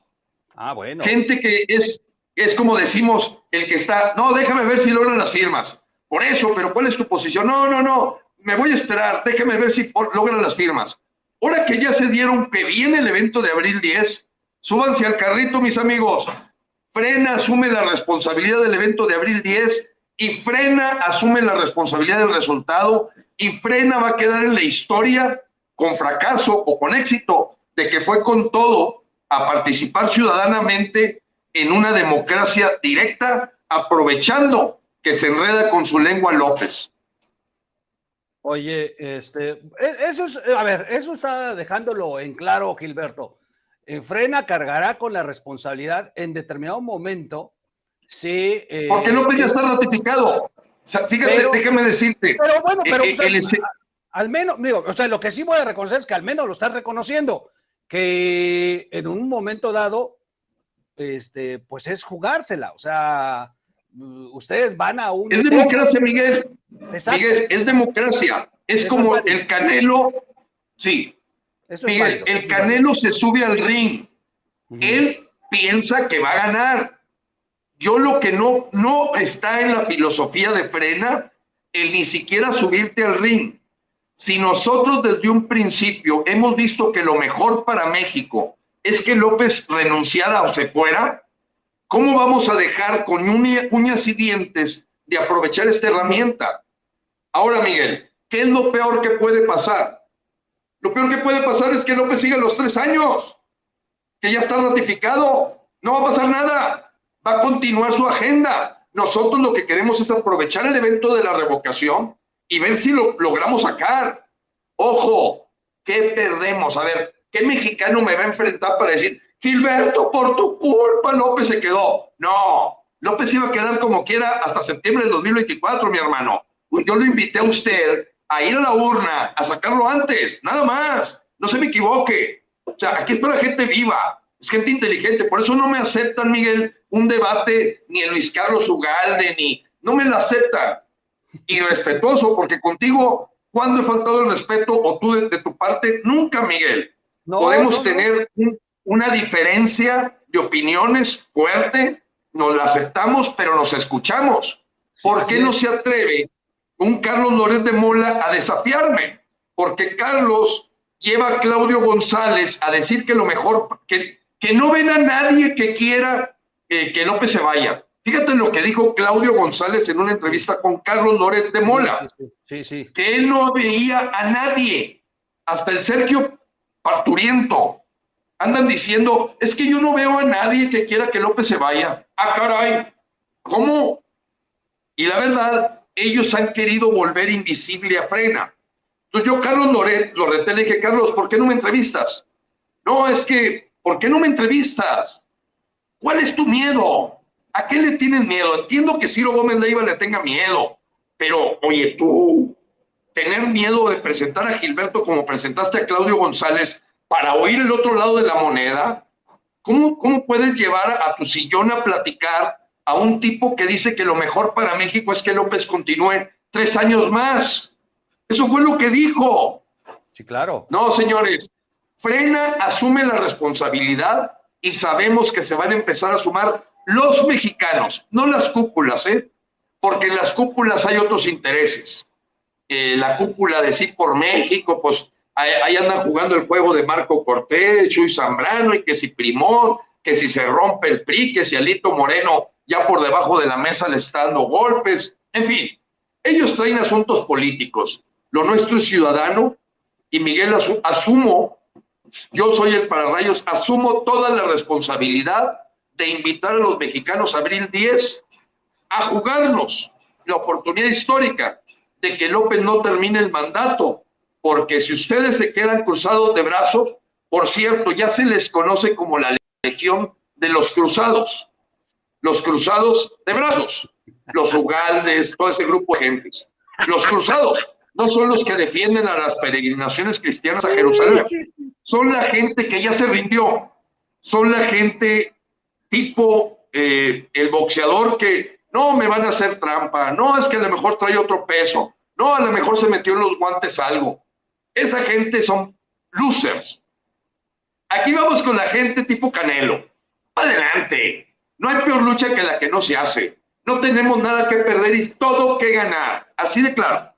Ah, bueno. Gente que es, es como decimos, el que está, no, déjame ver si logran las firmas. Por eso, pero ¿cuál es tu posición? No, no, no, me voy a esperar, déjame ver si logran las firmas. Ahora que ya se dieron que viene el evento de abril 10, súbanse al carrito, mis amigos. Frena asume la responsabilidad del evento de abril 10 y Frena asume la responsabilidad del resultado y Frena va a quedar en la historia con fracaso o con éxito de que fue con todo a participar ciudadanamente en una democracia directa, aprovechando que se enreda con su lengua López. Oye, este, e, eso es, a ver, eso está dejándolo en claro, Gilberto. En Frena cargará con la responsabilidad en determinado momento Sí. Eh, Porque López ya está ratificado. fíjate, déjame decirte. Pero bueno, pero eh, al menos, digo, o sea, lo que sí voy a reconocer es que al menos lo estás reconociendo, que en un momento dado, este, pues es jugársela, o sea, ustedes van a un... Es democracia, Miguel. Miguel, es democracia. Es como el Canelo, sí. Miguel, el Canelo se sube al ring. Él piensa que va a ganar yo lo que no, no está en la filosofía de frena, el ni siquiera subirte al ring. Si nosotros desde un principio hemos visto que lo mejor para México es que López renunciara o se fuera, ¿cómo vamos a dejar con uñas y dientes de aprovechar esta herramienta? Ahora, Miguel, ¿qué es lo peor que puede pasar? Lo peor que puede pasar es que López siga los tres años, que ya está ratificado, no va a pasar nada va a continuar su agenda. Nosotros lo que queremos es aprovechar el evento de la revocación y ver si lo logramos sacar. Ojo, ¿qué perdemos? A ver, ¿qué mexicano me va a enfrentar para decir, Gilberto, por tu culpa López se quedó? No, López iba a quedar como quiera hasta septiembre del 2024, mi hermano. Yo lo invité a usted a ir a la urna, a sacarlo antes, nada más. No se me equivoque. O sea, aquí está la gente viva es gente inteligente, por eso no me aceptan, Miguel, un debate ni el Luis Carlos Ugalde, ni, no me lo aceptan. Y respetuoso, porque contigo, cuando he faltado el respeto, o tú de, tu parte, nunca, Miguel. Podemos tener una diferencia de opiniones fuerte, nos la aceptamos, pero nos escuchamos. ¿Por qué no se atreve un Carlos Loret de Mola a desafiarme? Porque Carlos lleva a Claudio González a decir que lo mejor, que que no ven a nadie que quiera que López se vaya. Fíjate lo que dijo Claudio González en una entrevista con Carlos Loret de Mola. Sí, sí, que él no veía a nadie, hasta el Sergio Parturiento. Andan diciendo, es que yo no veo a nadie que quiera que López se vaya. Ah, caray, ¿cómo? Y la verdad, ellos han querido volver invisible a Frena. Entonces yo, Carlos Loret, Loreté, le dije, Carlos, ¿por qué no me entrevistas? No, es que, ¿por qué no me entrevistas? ¿Cuál es tu miedo? ¿A qué le tienes miedo? Entiendo que Ciro Gómez Leiva le tenga miedo, pero oye, tú, tener miedo de presentar a Gilberto como presentaste a Claudio González para oír el otro lado de la moneda, ¿cómo, cómo puedes llevar a tu sillón a platicar a un tipo que dice que lo mejor para México es que López continúe tres años más? Eso fue lo que dijo. Sí, claro. No, señores, Frena asume la responsabilidad y sabemos que se van a empezar a sumar los mexicanos, no las cúpulas, ¿eh? porque en las cúpulas hay otros intereses. Eh, la cúpula de sí por México, pues ahí, andan jugando el juego de Marco Cortés, Chuy Zambrano, y que si Primor, que si se rompe el PRI, que si Alito Moreno ya por debajo de la mesa le está dando golpes, en fin, ellos traen asuntos políticos. Lo nuestro es ciudadano y Miguel asumo, yo soy el pararrayos, asumo toda la responsabilidad de invitar a los mexicanos abril 10 a jugarnos la oportunidad histórica de que López no termine el mandato, porque si ustedes se quedan cruzados de brazos, por cierto, ya se les conoce como la Legión de los Cruzados, los Cruzados de Brazos, los Ugaldes, todo ese grupo de gentes. Los Cruzados no son los que defienden a las peregrinaciones cristianas a Jerusalén, son la gente que ya se rindió, son la gente tipo eh, el boxeador que no me van a hacer trampa, no es que a lo mejor trae otro peso, no, a lo mejor se metió en los guantes algo. Esa gente son losers. Aquí vamos con la gente tipo Canelo. Adelante. No hay peor lucha que la que no se hace. No tenemos nada que perder y todo que ganar. Así de claro.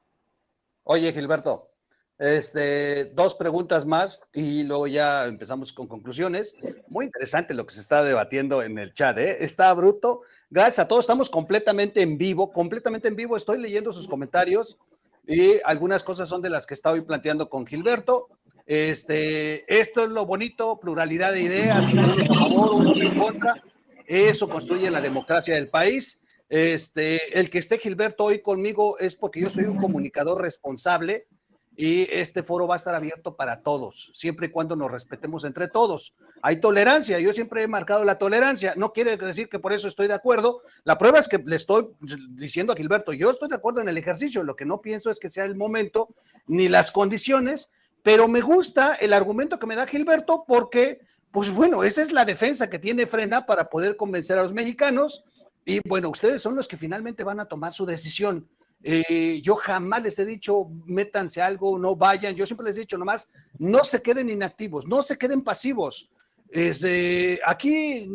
Oye, Gilberto, este, dos preguntas más y luego ya empezamos con conclusiones. Muy interesante lo que se está debatiendo en el chat, ¿eh? Está bruto. Gracias a todos, estamos completamente en vivo, completamente en vivo. Estoy leyendo sus comentarios y algunas cosas son de las que estaba planteando con Gilberto. Este, esto es lo bonito, pluralidad de ideas, unos a favor, unos en contra. Eso construye la democracia del país. Este, el que esté Gilberto hoy conmigo es porque yo soy un comunicador responsable y este foro va a estar abierto para todos, siempre y cuando nos respetemos entre todos. Hay tolerancia, yo siempre he marcado la tolerancia, no quiere decir que por eso estoy de acuerdo. La prueba es que le estoy diciendo a Gilberto, yo estoy de acuerdo en el ejercicio, lo que no pienso es que sea el momento ni las condiciones, pero me gusta el argumento que me da Gilberto porque, pues bueno, esa es la defensa que tiene Frena para poder convencer a los mexicanos y bueno, ustedes son los que finalmente van a tomar su decisión. Eh, yo jamás les he dicho, métanse algo, no vayan. Yo siempre les he dicho nomás, no se queden inactivos, no se queden pasivos. Este, aquí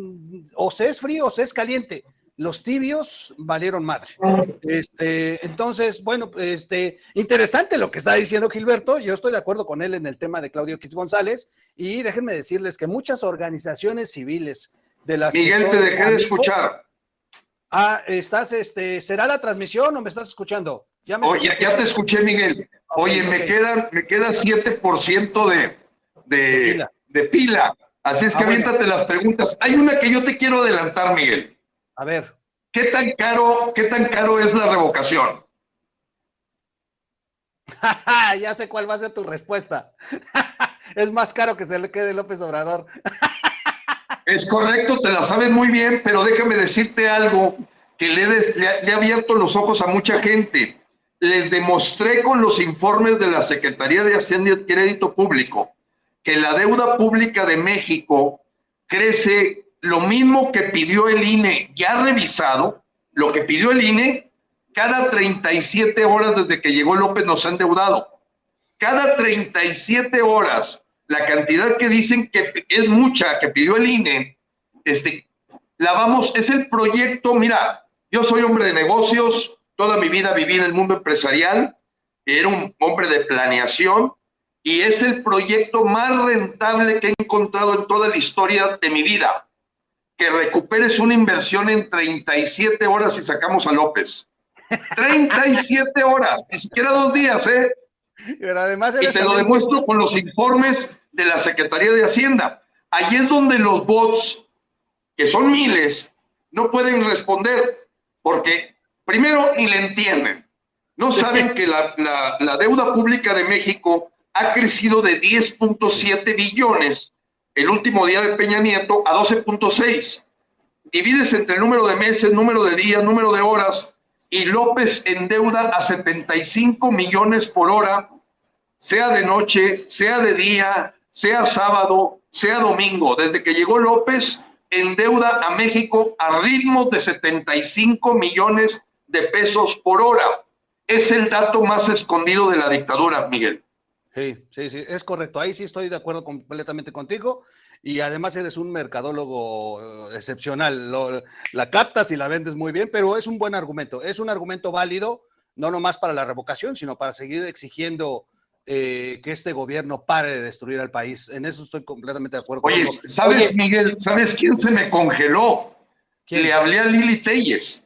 o se es frío o se es caliente. Los tibios valieron madre. Este, entonces, bueno, este, interesante lo que está diciendo Gilberto. Yo estoy de acuerdo con él en el tema de Claudio Quitz González. Y déjenme decirles que muchas organizaciones civiles de las Miguel, te dejé de escuchar. Ah, estás, este, ¿será la transmisión o me estás escuchando? Ya, Oye, ya te escuché, Miguel. Oye, me queda, me queda 7% de, de, de, pila. Así es que ah, las preguntas. Hay una que yo te quiero adelantar, Miguel. A ver. ¿Qué tan caro, qué tan caro es la revocación? ya sé cuál va a ser tu respuesta. es más caro que se le quede López Obrador. Es correcto, te la sabes muy bien, pero déjame decirte algo que le, ha abierto los ojos a mucha gente. Les demostré con los informes de la Secretaría de Hacienda y Crédito Público que la deuda pública de México crece lo mismo que pidió el INE, ya revisado, lo que pidió el INE, cada 37 horas desde que llegó López nos han endeudado. Cada 37 horas la cantidad que dicen que es mucha, que pidió el INE, este, la vamos, es el proyecto, mira, yo soy hombre de negocios, toda mi vida viví en el mundo empresarial, era un hombre de planeación y es el proyecto más rentable que he encontrado en toda la historia de mi vida. que recuperes una inversión en 37 horas y sacamos a López. 37 horas, ni siquiera dos días, ¿eh? Pero además y te lo demuestro con los informes de la Secretaría de Hacienda. Allí es donde los bots, que son miles, no pueden responder, porque primero ni le entienden. No saben que la, la deuda pública de México ha crecido de 10.7 billones el último día de Peña Nieto a 12.6. Divides entre el número de meses, número de días, número de horas, y López endeuda a 75 millones por hora, sea de noche, sea de día, sea sábado, sea domingo. Desde que llegó López, endeuda a México a ritmos de 75 millones de pesos por hora. Es el dato más escondido de la dictadura, Miguel. Sí, sí, sí, es correcto. Ahí sí estoy de acuerdo completamente contigo. Y además eres un mercadólogo eh, excepcional. la captas y la vendes muy bien, pero es un buen argumento. Es un argumento válido, no nomás para la revocación, sino para seguir exigiendo eh, que este gobierno pare de destruir al país. En eso estoy completamente de acuerdo. Oye, ¿sabes, Miguel? ¿Sabes quién se me congeló? Que Le hablé a Lili Telles.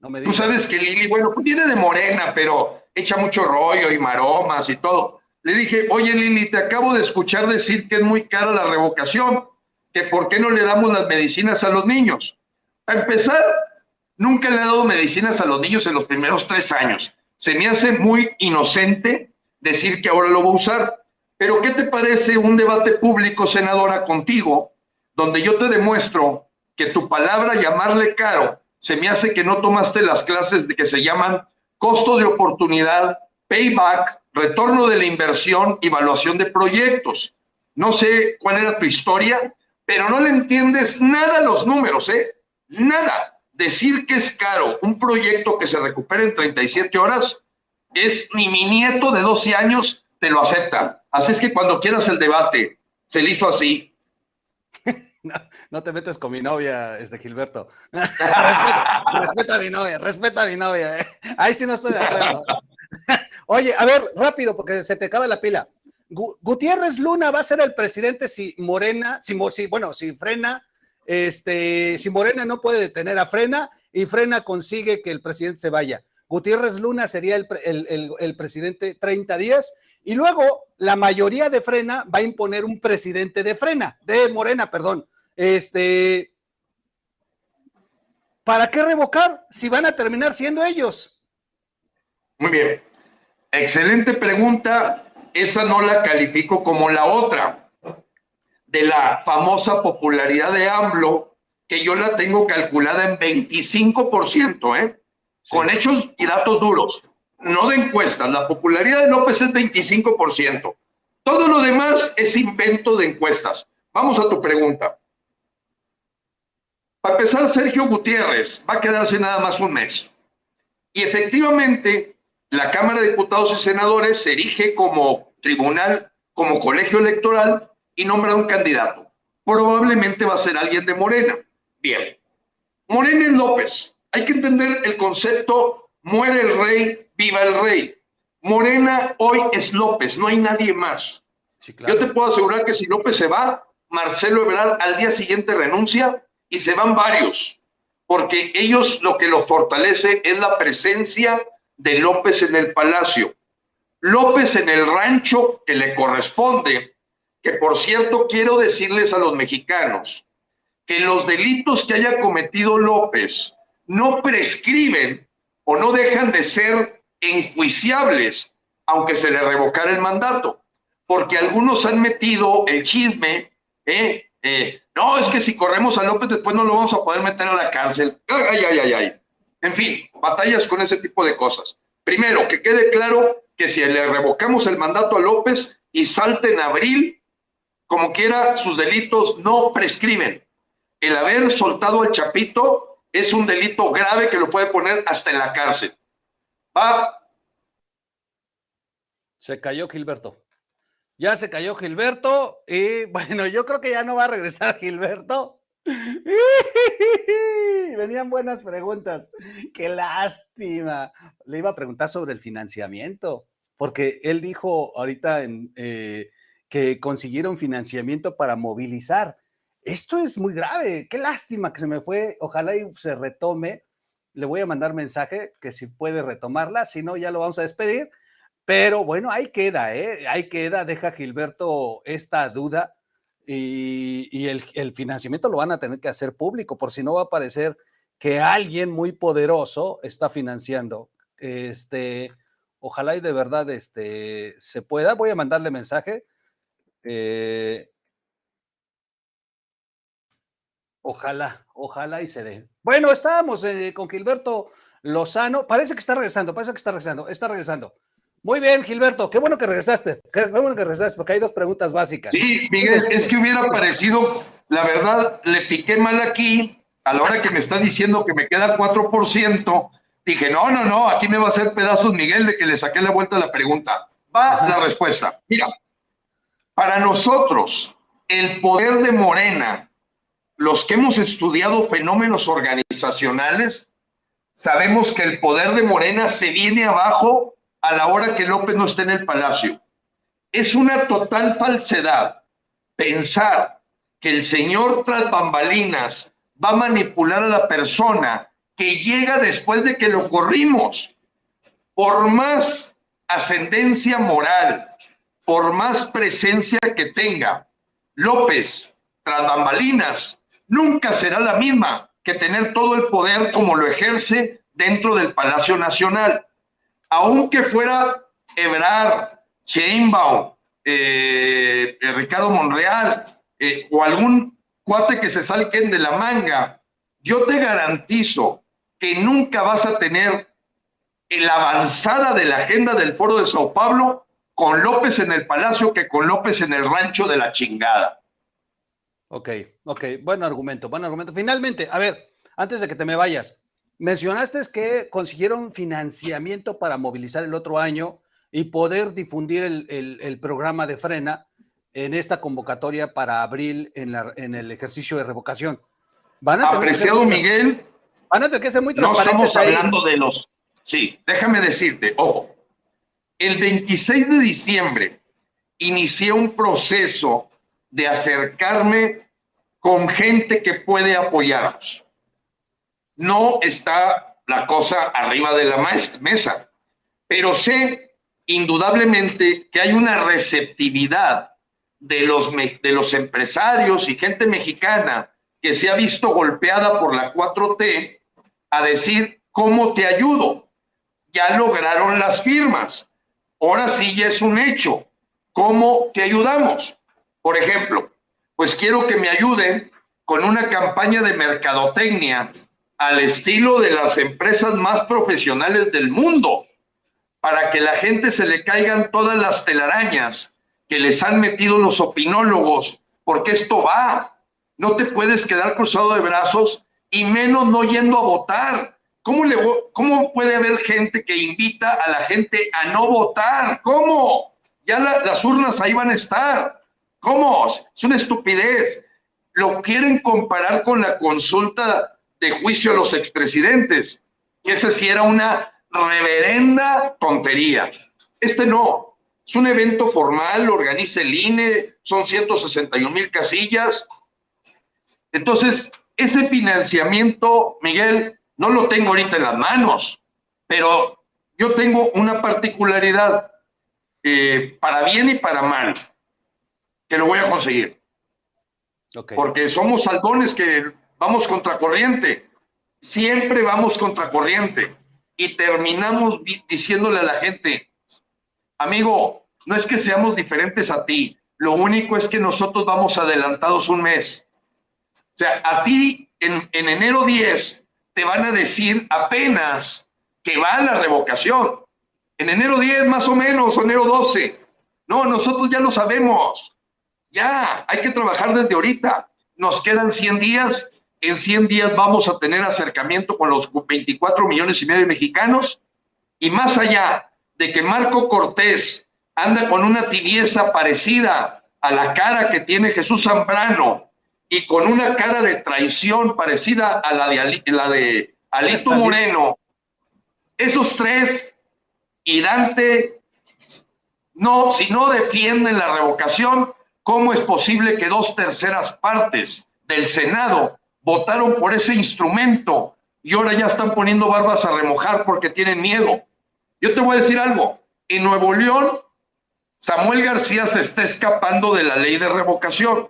No me Tú sabes que Lili, bueno, pues viene de Morena, pero echa mucho rollo y maromas y todo. Le dije, oye Lili, te acabo de escuchar decir que es muy cara la revocación, que por qué no le damos las medicinas a los niños. A empezar, nunca le he dado medicinas a los niños en los primeros tres años. Se me hace muy inocente decir que ahora lo voy a usar. Pero ¿qué te parece un debate público, senadora, contigo, donde yo te demuestro que tu palabra llamarle caro se me hace que no tomaste las clases de que se llaman costo de oportunidad, payback retorno de la inversión, evaluación de proyectos. No sé cuál era tu historia, pero no le entiendes nada a los números, ¿eh? Nada. Decir que es caro un proyecto que se recupera en 37 horas es ni mi nieto de 12 años te lo acepta. Así es que cuando quieras el debate, se le hizo así. No, te metes con mi novia, este Gilberto. respeta, a mi novia, respeta a mi novia. ¿eh? Ahí sí no estoy de acuerdo. Oye, a ver, rápido, porque se te acaba la pila. Gutiérrez Luna va a ser el presidente si Morena, si, bueno, si frena, este, si Morena no puede detener a Frena y Frena consigue que el presidente se vaya. Gutiérrez Luna sería el, el presidente 30 días y luego la mayoría de Frena va a imponer un presidente de Frena, de Morena, perdón. Este, ¿para qué revocar si van a terminar siendo ellos? Muy bien. Excelente pregunta. Esa no la califico como la otra, de la famosa popularidad de AMLO, que yo la tengo calculada en 25%, ¿eh? Con hechos y datos duros, no de encuestas. La popularidad de López es 25%. Todo lo demás es invento de encuestas. Vamos a tu pregunta. Para empezar, Sergio Gutiérrez va a quedarse nada más un mes. Y efectivamente, la Cámara de Diputados y Senadores se erige como tribunal, como colegio electoral y nombra un candidato. Probablemente va a ser alguien de Morena. Bien. Morena es López. Hay que entender el concepto muere el rey, viva el rey. Morena hoy es López, no hay nadie más. Yo te puedo asegurar que si López se va, Marcelo Ebrard al día siguiente renuncia y se van varios, porque ellos lo que los fortalece es la presencia de López en el palacio. López en el rancho que le corresponde, que por cierto quiero decirles a los mexicanos que los delitos que haya cometido López no prescriben o no dejan de ser enjuiciables, aunque se le revocara el mandato, porque algunos han metido el chisme, ¿eh? Eh, no, es que si corremos a López después no lo vamos a poder meter a la cárcel. Ay, ay, ay, ay. En fin, batallas con ese tipo de cosas. Primero, que quede claro que si le revocamos el mandato a López y salte en abril, como quiera, sus delitos no prescriben. El haber soltado al Chapito es un delito grave que lo puede poner hasta en la cárcel. Va. Se cayó Gilberto. Ya se cayó Gilberto y bueno, yo creo que ya no va a regresar Gilberto. Venían buenas preguntas. Qué lástima. Le iba a preguntar sobre el financiamiento, porque él dijo ahorita eh, que consiguieron financiamiento para movilizar. esto es muy grave, qué lástima que se me fue, ojalá y se retome. Le voy a mandar mensaje que si puede retomarla, si no, ya lo vamos a despedir. Pero bueno, ahí queda, ¿eh? ahí queda, deja Gilberto esta duda y, el, financiamiento lo van a tener que hacer público, por si no va a parecer que alguien muy poderoso está financiando. Este, ojalá y de verdad este, se pueda. Voy a mandarle mensaje. Eh, ojalá, ojalá y se dé. Bueno, estábamos eh, con Gilberto Lozano. Parece que está regresando, parece que está regresando, está regresando. Muy bien, Gilberto, qué bueno que regresaste. Qué bueno que regresaste, porque hay dos preguntas básicas. Sí, Miguel, es que hubiera parecido, la verdad, le piqué mal aquí, a la hora que me está diciendo que me queda 4%, dije, no, no, no, aquí me va a hacer pedazos Miguel de que le saqué la vuelta a la pregunta. Va la respuesta. Mira, para nosotros, el poder de Morena, los que hemos estudiado fenómenos organizacionales, sabemos que el poder de Morena se viene abajo a la hora que López no esté en el palacio. Es una total falsedad pensar que el señor tras bambalinas va a manipular a la persona que llega después de que lo corrimos. Por más ascendencia moral, por más presencia que tenga, López tras bambalinas nunca será la misma que tener todo el poder como lo ejerce dentro del Palacio Nacional aunque fuera Ebrard, Sheinbaum, eh, eh, Ricardo Monreal eh, o algún cuate que se salquen de la manga, yo te garantizo que nunca vas a tener la avanzada de la agenda del Foro de Sao Paulo con López en el Palacio que con López en el rancho de la chingada. Ok, ok, buen argumento, buen argumento. Finalmente, a ver, antes de que te me vayas, Mencionaste que consiguieron financiamiento para movilizar el otro año y poder difundir el, programa de frena en esta convocatoria para abril en, el ejercicio de revocación. Van a Apreciado Miguel. Van a tener que ser muy transparentes. No estamos hablando de los. Sí, déjame decirte, ojo. El 26 de diciembre inicié un proceso de acercarme con gente que puede apoyarnos no está la cosa arriba de la mesa, pero sé indudablemente que hay una receptividad de los, de los empresarios y gente mexicana que se ha visto golpeada por la 4T a decir, ¿cómo te ayudo? Ya lograron las firmas. Ahora sí ya es un hecho. ¿Cómo te ayudamos? Por ejemplo, pues quiero que me ayuden con una campaña de mercadotecnia al estilo de las empresas más profesionales del mundo, para que la gente se le caigan todas las telarañas que les han metido los opinólogos, porque esto va. No te puedes quedar cruzado de brazos y menos no yendo a votar. ¿Cómo, le, ¿Cómo puede haber gente que invita a la gente a no votar? ¿Cómo? Ya las urnas ahí van a estar. ¿Cómo? Es una estupidez. Lo quieren comparar con la consulta de juicio a los expresidentes, que ese sí era una reverenda tontería. Este no, es un evento formal, lo organiza el INE, son 161 mil casillas. Entonces, ese financiamiento, Miguel, no lo tengo ahorita en las manos, pero yo tengo una particularidad, eh, para bien y para mal, que lo voy a conseguir. Porque somos saldones que vamos contracorriente, siempre vamos contracorriente y terminamos diciéndole a la gente, amigo, no es que seamos diferentes a ti, lo único es que nosotros vamos adelantados un mes. O sea, a ti en, en enero 10 te van a decir apenas que va la revocación. En enero 10 más o menos, o enero 12. No, nosotros ya lo sabemos. Ya, hay que trabajar desde ahorita. Nos quedan 100 días en 100 días vamos a tener acercamiento con los 24 millones y medio de mexicanos. Y más allá de que Marco Cortés anda con una tibieza parecida a la cara que tiene Jesús Zambrano y con una cara de traición parecida a la de, la de Alito. Moreno, esos tres y Dante, no, si no defienden la revocación, ¿cómo es posible que dos terceras partes del Senado votaron por ese instrumento y ahora ya están poniendo barbas a remojar porque tienen miedo. Yo te voy a decir algo, en Nuevo León, Samuel García se está escapando de la ley de revocación,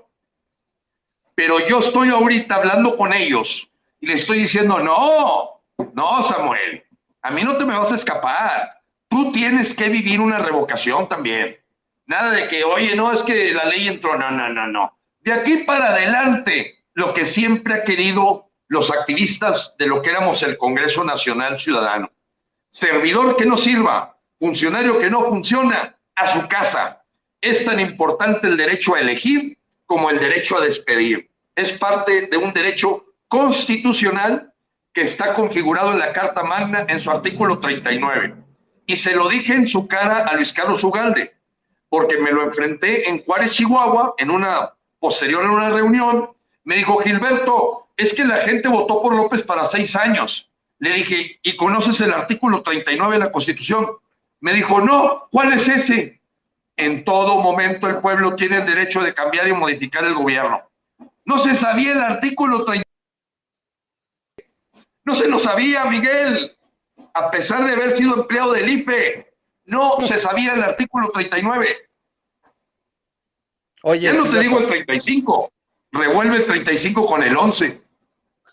pero yo estoy ahorita hablando con ellos y le estoy diciendo, no, no, Samuel, a mí no te me vas a escapar. Tú tienes que vivir una revocación también. Nada de que, oye, no, es que la ley entró. No, no, no, no. De aquí para adelante, lo que siempre ha querido los activistas de lo que éramos el Congreso Nacional Ciudadano. Servidor que no sirva, funcionario que no funciona, a su casa. Es tan importante el derecho a elegir como el derecho a despedir. Es parte de un derecho constitucional que está configurado en la Carta Magna en su artículo 39. Y se lo dije en su cara a Luis Carlos Ugalde, porque me lo enfrenté en Juárez, Chihuahua, en una posterior en una reunión. Me dijo, Gilberto, es que la gente votó por López para seis años. Le dije, ¿y conoces el artículo 39 de la Constitución? Me dijo, no, ¿cuál es ese? En todo momento el pueblo tiene el derecho de cambiar y modificar el gobierno. No se sabía el artículo 39 no se lo sabía, Miguel, a pesar de haber sido empleado del IFE. No se sabía el artículo 39. Oye, ya no te digo el 35. Revuelve el 35 con el 11.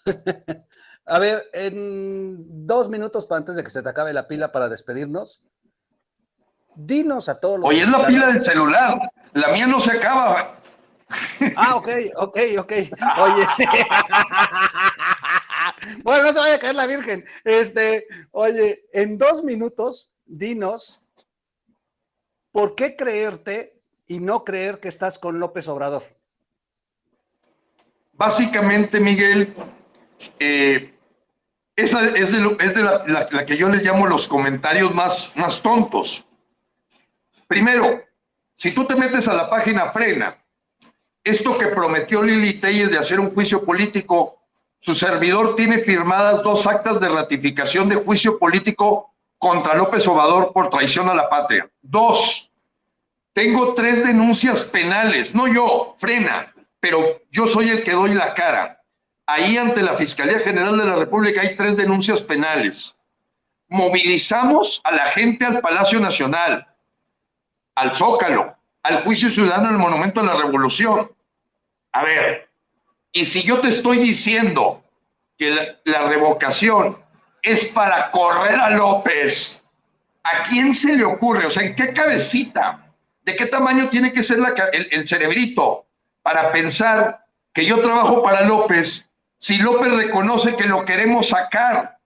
A ver, en dos minutos para antes de que se te acabe la pila para despedirnos, dinos a todos los. Oye, es la pila del celular. La mía no se acaba. Ah, ok, ok, ok. Oye, sí. bueno, no se vaya a caer la Virgen. Este, oye, en dos minutos, dinos por qué creerte y no creer que estás con López Obrador. Básicamente, Miguel, eh, esa es, de, la, que yo les llamo los comentarios más, más tontos. Primero, si tú te metes a la página Frena, esto que prometió Lili Telles de hacer un juicio político su servidor tiene firmadas dos actas de ratificación de juicio político contra López Obrador por traición a la patria. Dos, tengo tres denuncias penales, no yo, frena, pero yo soy el que doy la cara. Ahí ante la Fiscalía General de la República hay tres denuncias penales. Movilizamos a la gente al Palacio Nacional, al Zócalo, al juicio ciudadano en el Monumento a la Revolución. A ver, y si yo te estoy diciendo que la, revocación es para correr a López, ¿a quién se le ocurre? O sea, ¿en qué cabecita? ¿De qué tamaño tiene que ser el, el cerebrito para pensar que yo trabajo para López si López reconoce que lo queremos sacar?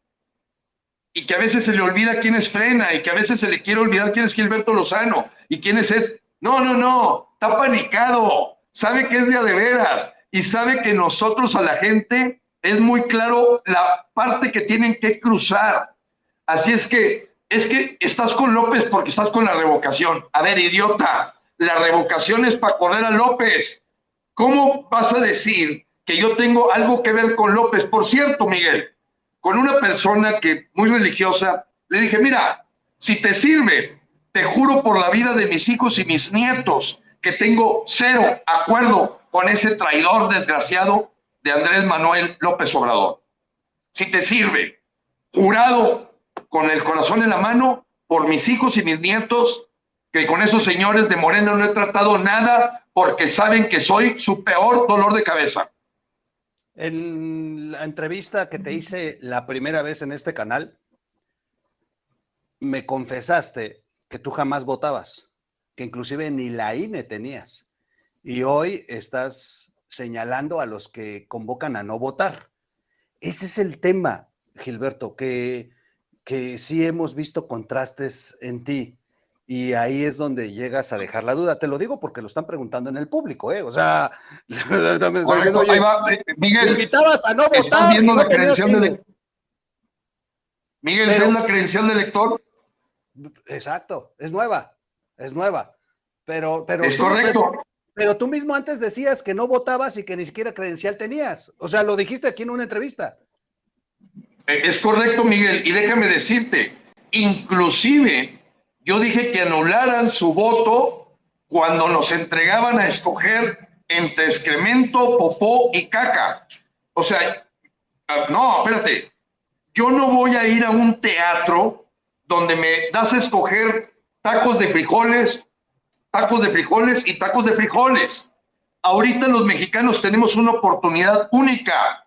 y que a veces se le olvida quién es Frena y que a veces se le quiere olvidar quién es Gilberto Lozano y quién es Ed. No, no, no, está panicado, sabe que es de a de veras y sabe que nosotros a la gente es muy claro la parte que tienen que cruzar. Así es que, es que estás con López porque estás con la revocación. A ver, idiota, la revocación es para correr a López. ¿Cómo vas a decir que yo tengo algo que ver con López? Por cierto, Miguel, con una persona que muy religiosa, le dije, mira, si te sirve, te juro por la vida de mis hijos y mis nietos que tengo cero acuerdo con ese traidor desgraciado de Andrés Manuel López Obrador. Si te sirve, jurado con el corazón en la mano por mis hijos y mis nietos, que con esos señores de Morena no he tratado nada porque saben que soy su peor dolor de cabeza. En la entrevista que te hice la primera vez en este canal, me confesaste que tú jamás votabas, que inclusive ni la INE tenías. Y hoy estás señalando a los que convocan a no votar. Ese es el tema, Gilberto, que, que sí hemos visto contrastes en ti. Y ahí es donde llegas a dejar la duda. Te lo digo porque lo están preguntando en el público, ¿eh? O sea, Miguel, invitabas a no votar. Viendo la credencial de Miguel, ¿es la credencial de lector? Exacto, es nueva, es nueva. Pero, pero es correcto. Pero tú mismo antes decías que no votabas y que ni siquiera credencial tenías. O sea, lo dijiste aquí en una entrevista. Eh, es correcto, Miguel. Y déjame decirte, inclusive yo dije que anularan su voto cuando nos entregaban a escoger entre excremento, popó y caca. O sea, ah, no, espérate, yo no voy a ir a un teatro donde me das a escoger tacos de frijoles, tacos de frijoles y tacos de frijoles. Ahorita los mexicanos tenemos una oportunidad única,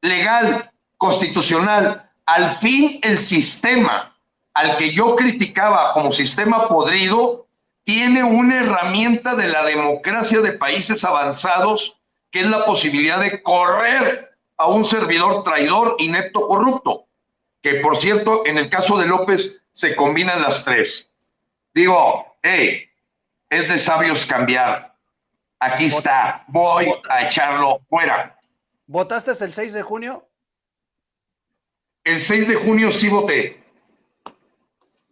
legal, constitucional. Al fin el sistema al que yo criticaba como sistema podrido tiene una herramienta de la democracia de países avanzados que es la posibilidad de correr a un servidor traidor, inepto, corrupto. Que por cierto, en el caso de López se combinan las tres. Digo, hey, es de sabios cambiar. Aquí está, voy a echarlo fuera. ¿Votaste el 6 de junio? El 6 de junio sí voté.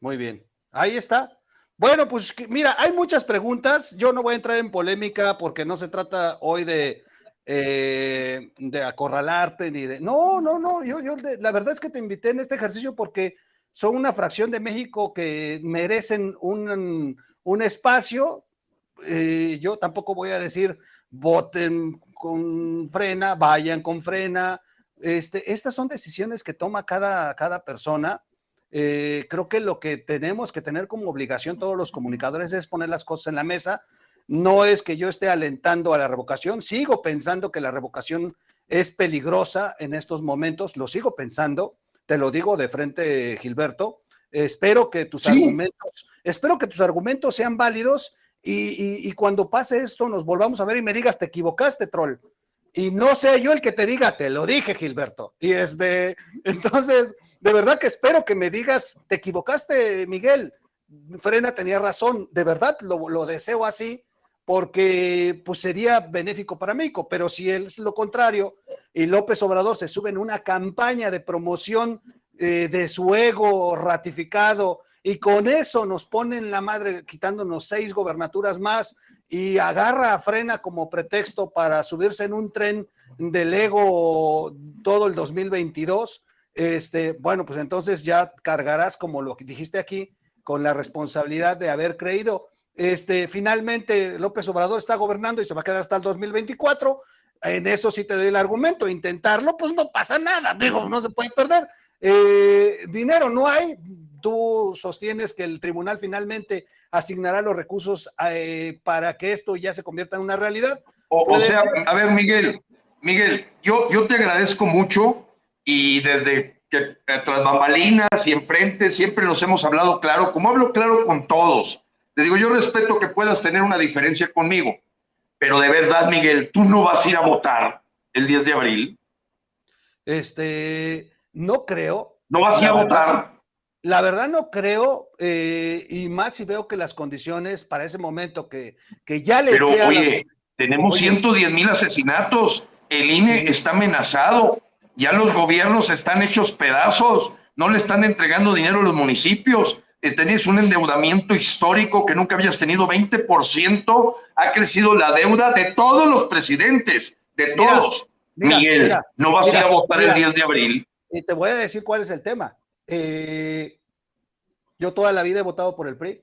Muy bien, ahí está. Bueno, pues mira, hay muchas preguntas. Yo no voy a entrar en polémica porque no se trata hoy de, eh, de acorralarte ni de. No, no, no. Yo, yo, la verdad es que te invité en este ejercicio porque son una fracción de México que merecen un, un espacio. Eh, yo tampoco voy a decir voten con frena, vayan con frena. Este, estas son decisiones que toma cada, cada persona eh, creo que lo que tenemos que tener como obligación todos los comunicadores es poner las cosas en la mesa. No es que yo esté alentando a la revocación, sigo pensando que la revocación es peligrosa en estos momentos, lo sigo pensando, te lo digo de frente, Gilberto. Espero que tus argumentos, espero que tus argumentos sean válidos y, y, cuando pase esto nos volvamos a ver y me digas, te equivocaste, troll. Y no sé yo el que te diga, te lo dije, Gilberto. Y es de, entonces, de verdad que espero que me digas, te equivocaste, Miguel. Frena tenía razón, de verdad lo, deseo así, porque pues sería benéfico para México, pero si es lo contrario y López Obrador se sube en una campaña de promoción eh, de su ego ratificado y con eso nos ponen la madre quitándonos seis gobernaturas más y agarra a Frena como pretexto para subirse en un tren del ego todo el 2022, este, bueno, pues entonces ya cargarás, como lo que dijiste aquí, con la responsabilidad de haber creído. Este, finalmente, López Obrador está gobernando y se va a quedar hasta el 2024. En eso sí te doy el argumento. Intentarlo, pues no pasa nada, digo, no se puede perder. Eh, dinero no hay. Tú sostienes que el tribunal finalmente asignará los recursos eh, para que esto ya se convierta en una realidad. O, sea, a ver, Miguel, Miguel, yo, yo te agradezco mucho y desde que eh, tras bambalinas y enfrente siempre nos hemos hablado claro, como hablo claro con todos. Te digo, yo respeto que puedas tener una diferencia conmigo, pero de verdad, Miguel, tú no vas a ir a votar el 10 de abril. Este, no creo. ¿No vas a ir a votar? La verdad no creo, eh, y más si veo que las condiciones para ese momento que, que ya le Pero oye, tenemos 110 mil asesinatos, el INE está amenazado, ya los gobiernos están hechos pedazos, no le están entregando dinero a los municipios. Eh, tenés un endeudamiento histórico que nunca habías tenido, 20%, ha crecido la deuda de todos los presidentes, de todos. Miguel, no vas a ir a votar el 10 de abril. Y te voy a decir cuál es el tema. Eh, yo toda la vida he votado por el PRI.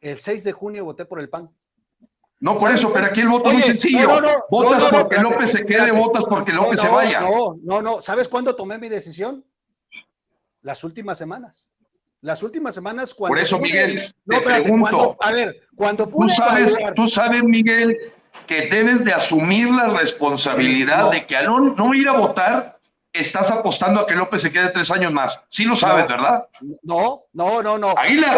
El 6 de junio voté por el PAN. No, por eso, pero aquí el voto es muy sencillo. votas porque López se quede, votas porque López se vaya. No, no, no. ¿Sabes cuándo tomé mi decisión? Las últimas semanas. Las últimas semanas cuando. Por eso, Miguel, te pregunto. a ver, cuando Tú sabes, tú sabes, Miguel, que debes de asumir la responsabilidad de que al no, ir a votar, estás apostando a que López se quede tres años más. Sí lo sabes, ¿verdad? No, no, no, no. Aguilar,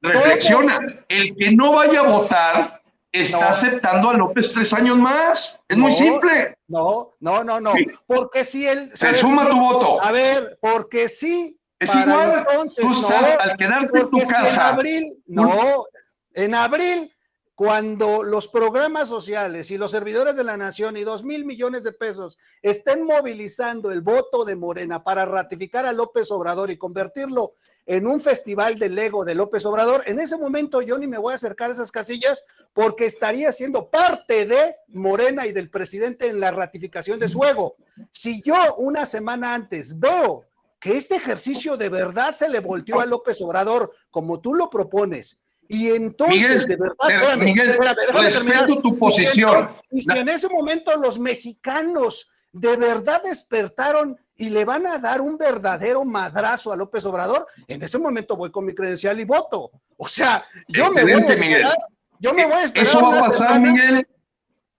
reflexiona. El que no vaya a votar está aceptando a López tres años más. Es muy simple. No, no, no, no. Porque si él. Se suma tu voto. A ver, porque sí. Es igual. Entonces, Tú estás, al quedarte en tu casa. en abril, no. En abril, cuando los programas sociales y los servidores de la nación y dos mil millones de pesos estén movilizando el voto de Morena para ratificar a López Obrador y convertirlo en un festival del Lego de López Obrador, en ese momento yo ni me voy a acercar a esas casillas porque estaría siendo parte de Morena y del presidente en la ratificación de su ego. Si yo una semana antes veo que este ejercicio de verdad se le volteó a López Obrador como tú lo propones Y entonces, de verdad, Miguel, respeto tu posición. Y si, en ese momento los mexicanos de verdad despertaron y le van a dar un verdadero madrazo a López Obrador, en ese momento voy con mi credencial y voto. O sea, yo me voy a esperar, yo me voy a esperar Eso va a pasar, Miguel.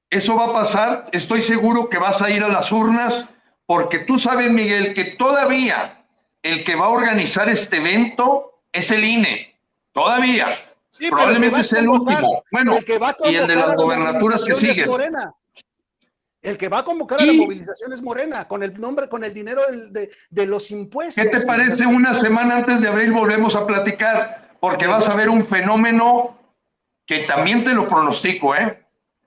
Eso va a pasar. Estoy seguro que vas a ir a las urnas porque tú sabes, Miguel, que todavía el que va a organizar este evento es el INE. Todavía. Probablemente es el último. Bueno, y el de las gobernaturas que siguen. El que va a convocar a la movilización es Morena, con el nombre, con el dinero de, de, los impuestos. ¿Qué te parece una semana antes de abril volvemos a platicar? Porque vas a ver un fenómeno que también te lo pronostico, ¿eh?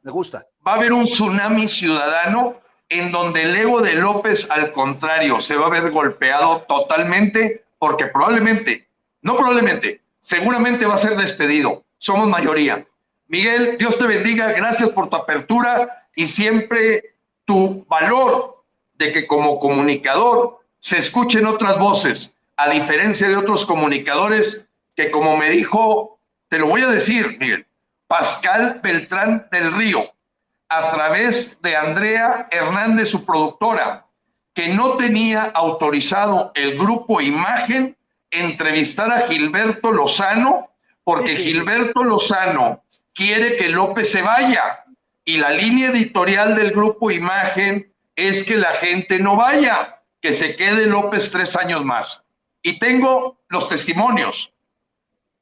Me gusta. Va a haber un tsunami ciudadano en donde el ego de López, al contrario, se va a ver golpeado totalmente, porque probablemente, no probablemente, seguramente va a ser despedido. Somos mayoría. Miguel, Dios te bendiga, gracias por tu apertura y siempre tu valor de que como comunicador se escuchen otras voces, a diferencia de otros comunicadores que como me dijo, te lo voy a decir, Miguel, Pascal Beltrán del Río, a través de Andrea Hernández, su productora, que no tenía autorizado el grupo Imagen entrevistar a Gilberto Lozano, porque Gilberto Lozano quiere que López se vaya. Y la línea editorial del grupo Imagen es que la gente no vaya, que se quede López tres años más. Y tengo los testimonios.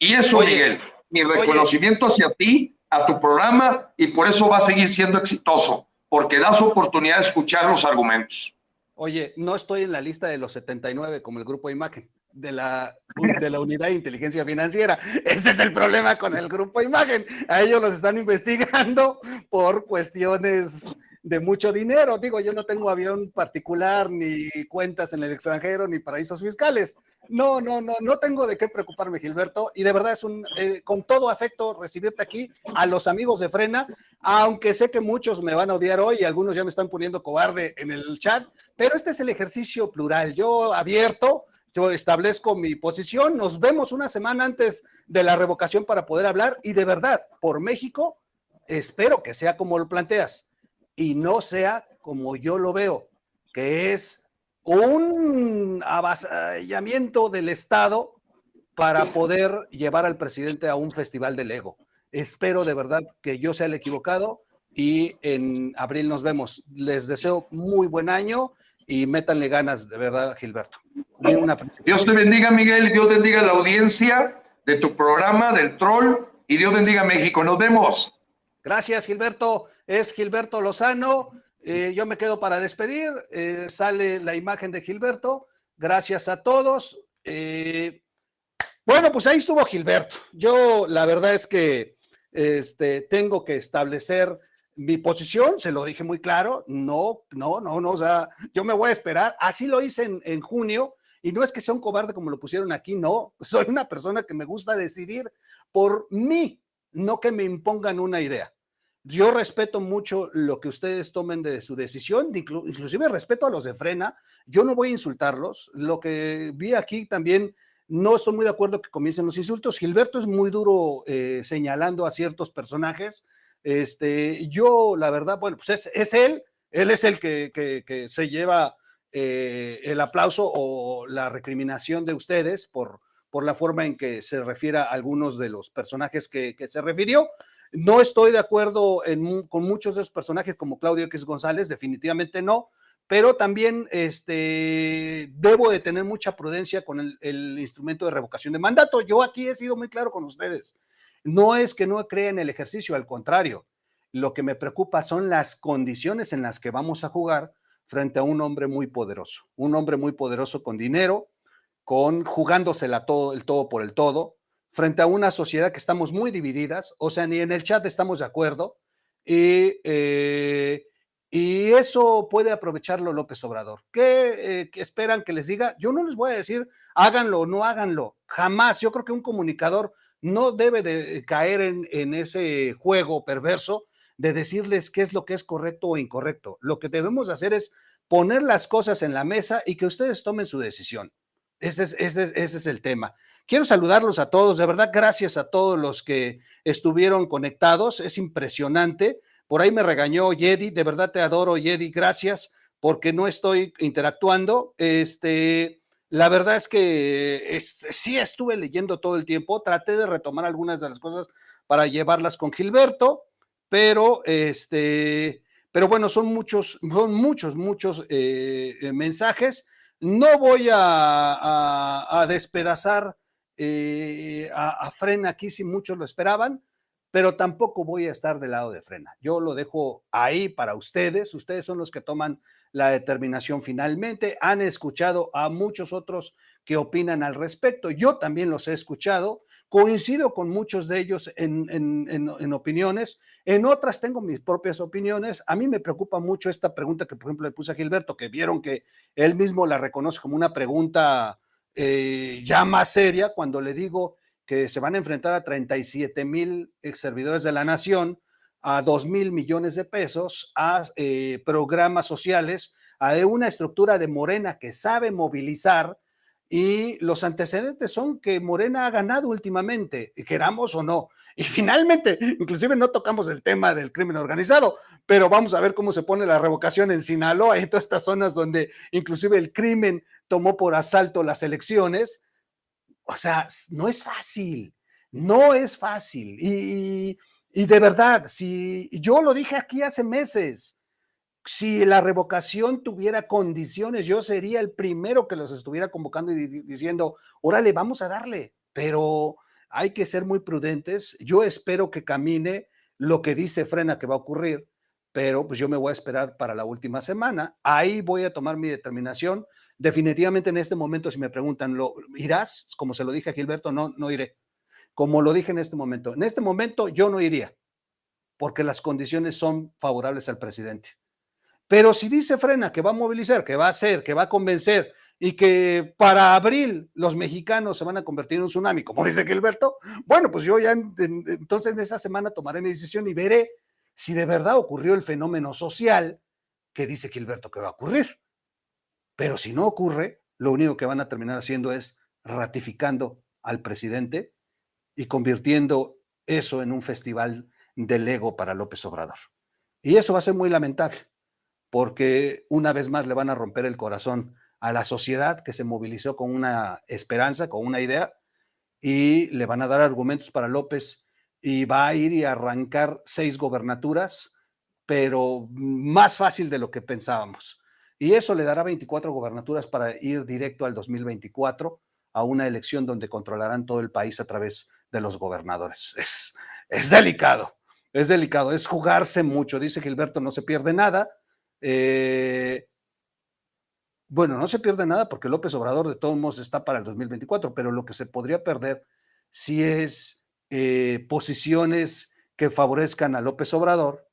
Y eso, Miguel, mi reconocimiento hacia ti a tu programa y por eso va a seguir siendo exitoso, porque das oportunidad de escuchar los argumentos. Oye, no estoy en la lista de los 79 como el grupo Imagen, de la, de la unidad de inteligencia financiera. Ese es el problema con el grupo Imagen. A ellos los están investigando por cuestiones de mucho dinero. Digo, yo no tengo avión particular, ni cuentas en el extranjero, ni paraísos fiscales. No, no, no, no tengo de qué preocuparme, Gilberto. Y de verdad es un, eh, con todo afecto, recibirte aquí a los amigos de Frena, aunque sé que muchos me van a odiar hoy y algunos ya me están poniendo cobarde en el chat, pero este es el ejercicio plural. Yo abierto, yo establezco mi posición. Nos vemos una semana antes de la revocación para poder hablar y de verdad, por México, espero que sea como lo planteas y no sea como yo lo veo, que es un avasallamiento del Estado para poder llevar al presidente a un festival del ego. Espero de verdad que yo sea el equivocado y en abril nos vemos. Les deseo muy buen año y métanle ganas, de verdad, Gilberto. Dios te bendiga, Miguel, Dios bendiga la audiencia de tu programa, del Troll, y Dios bendiga México. Nos vemos. Gracias, Gilberto es Gilberto Lozano. Eh, yo me quedo para despedir. Eh, sale la imagen de Gilberto. Gracias a todos. Eh, bueno, pues ahí estuvo Gilberto. Yo la verdad es que este, tengo que establecer mi posición, se lo dije muy claro. No, no, no, no. O sea, yo me voy a esperar. Así lo hice en, en junio. Y no es que sea un cobarde como lo pusieron aquí, no. Soy una persona que me gusta decidir por mí, no que me impongan una idea. Yo respeto mucho lo que ustedes tomen de su decisión, inclusive respeto a los de frena. Yo no voy a insultarlos. Lo que vi aquí también, no estoy muy de acuerdo que comiencen los insultos. Gilberto es muy duro eh, señalando a ciertos personajes. Este, yo, la verdad, bueno, pues es, él, él es el que, se lleva eh, el aplauso o la recriminación de ustedes por, la forma en que se refiere a algunos de los personajes que, se refirió. No estoy de acuerdo con muchos de esos personajes como Claudio X González, definitivamente no, pero también este, debo de tener mucha prudencia con el, instrumento de revocación de mandato. Yo aquí he sido muy claro con ustedes. No es que no crea en el ejercicio, al contrario. Lo que me preocupa son las condiciones en las que vamos a jugar frente a un hombre muy poderoso, un hombre muy poderoso con dinero, con jugándosela todo, el todo por el todo, frente a una sociedad que estamos muy divididas, o sea, ni en el chat estamos de acuerdo, y, eh, y eso puede aprovecharlo López Obrador. Eh, ¿Qué, esperan que les diga? Yo no les voy a decir háganlo o no háganlo, jamás. Yo creo que un comunicador no debe de caer en, ese juego perverso de decirles qué es lo que es correcto o incorrecto. Lo que debemos hacer es poner las cosas en la mesa y que ustedes tomen su decisión. Ese es, ese es el tema. Quiero saludarlos a todos, de verdad, gracias a todos los que estuvieron conectados, es impresionante. Por ahí me regañó Yedi, de verdad te adoro, Yedi, gracias, porque no estoy interactuando. Este, la verdad es que sí estuve leyendo todo el tiempo, traté de retomar algunas de las cosas para llevarlas con Gilberto, pero este, pero bueno, son muchos, son muchos, muchos eh, eh, mensajes. No voy a, despedazar eh, a, a Frena aquí si muchos lo esperaban, pero tampoco voy a estar del lado de Frena. Yo lo dejo ahí para ustedes. Ustedes son los que toman la determinación finalmente. Han escuchado a muchos otros que opinan al respecto. Yo también los he escuchado. Coincido con muchos de ellos en, en, opiniones. En otras tengo mis propias opiniones. A mí me preocupa mucho esta pregunta que, por ejemplo, le puse a Gilberto, que vieron que él mismo la reconoce como una pregunta eh, ya más seria cuando le digo que se van a enfrentar a 37 mil ex servidores de la nación, a 2 mil millones de pesos, a eh, programas sociales, a una estructura de Morena que sabe movilizar. Y los antecedentes son que Morena ha ganado últimamente, queramos o no. Y finalmente, inclusive no tocamos el tema del crimen organizado, pero vamos a ver cómo se pone la revocación en Sinaloa y todas estas zonas donde inclusive el crimen tomó por asalto las elecciones. O sea, no es fácil, no es fácil. Y, de verdad, si yo lo dije aquí hace meses, si la revocación tuviera condiciones, yo sería el primero que los estuviera convocando y diciendo, órale, vamos a darle, pero hay que ser muy prudentes. Yo espero que camine lo que dice Frena que va a ocurrir, pero pues yo me voy a esperar para la última semana. Ahí voy a tomar mi determinación Definitivamente en este momento, si me preguntan, ¿lo irás? Como se lo dije a Gilberto, no, no iré. Como lo dije en este momento. En este momento yo no iría, porque las condiciones son favorables al presidente. Pero si dice Frena que va a movilizar, que va a hacer, que va a convencer y que para abril los mexicanos se van a convertir en un tsunami, como dice Gilberto, bueno, pues yo ya entonces en esa semana tomaré mi decisión y veré si de verdad ocurrió el fenómeno social que dice Gilberto que va a ocurrir. Pero si no ocurre, lo único que van a terminar haciendo es ratificando al presidente y convirtiendo eso en un festival del ego para López Obrador. Y eso va a ser muy lamentable, porque una vez más le van a romper el corazón a la sociedad que se movilizó con una esperanza, con una idea, y le van a dar argumentos para López y va a ir y arrancar seis gobernaturas, pero más fácil de lo que pensábamos. Y eso le dará 24 gobernaturas para ir directo al 2024 a una elección donde controlarán todo el país a través de los gobernadores. Es, es delicado, es delicado, es jugarse mucho. Dice Gilberto, no se pierde nada. Eh, bueno, no se pierde nada porque López Obrador de todos modos está para el 2024, pero lo que se podría perder si es eh, posiciones que favorezcan a López Obrador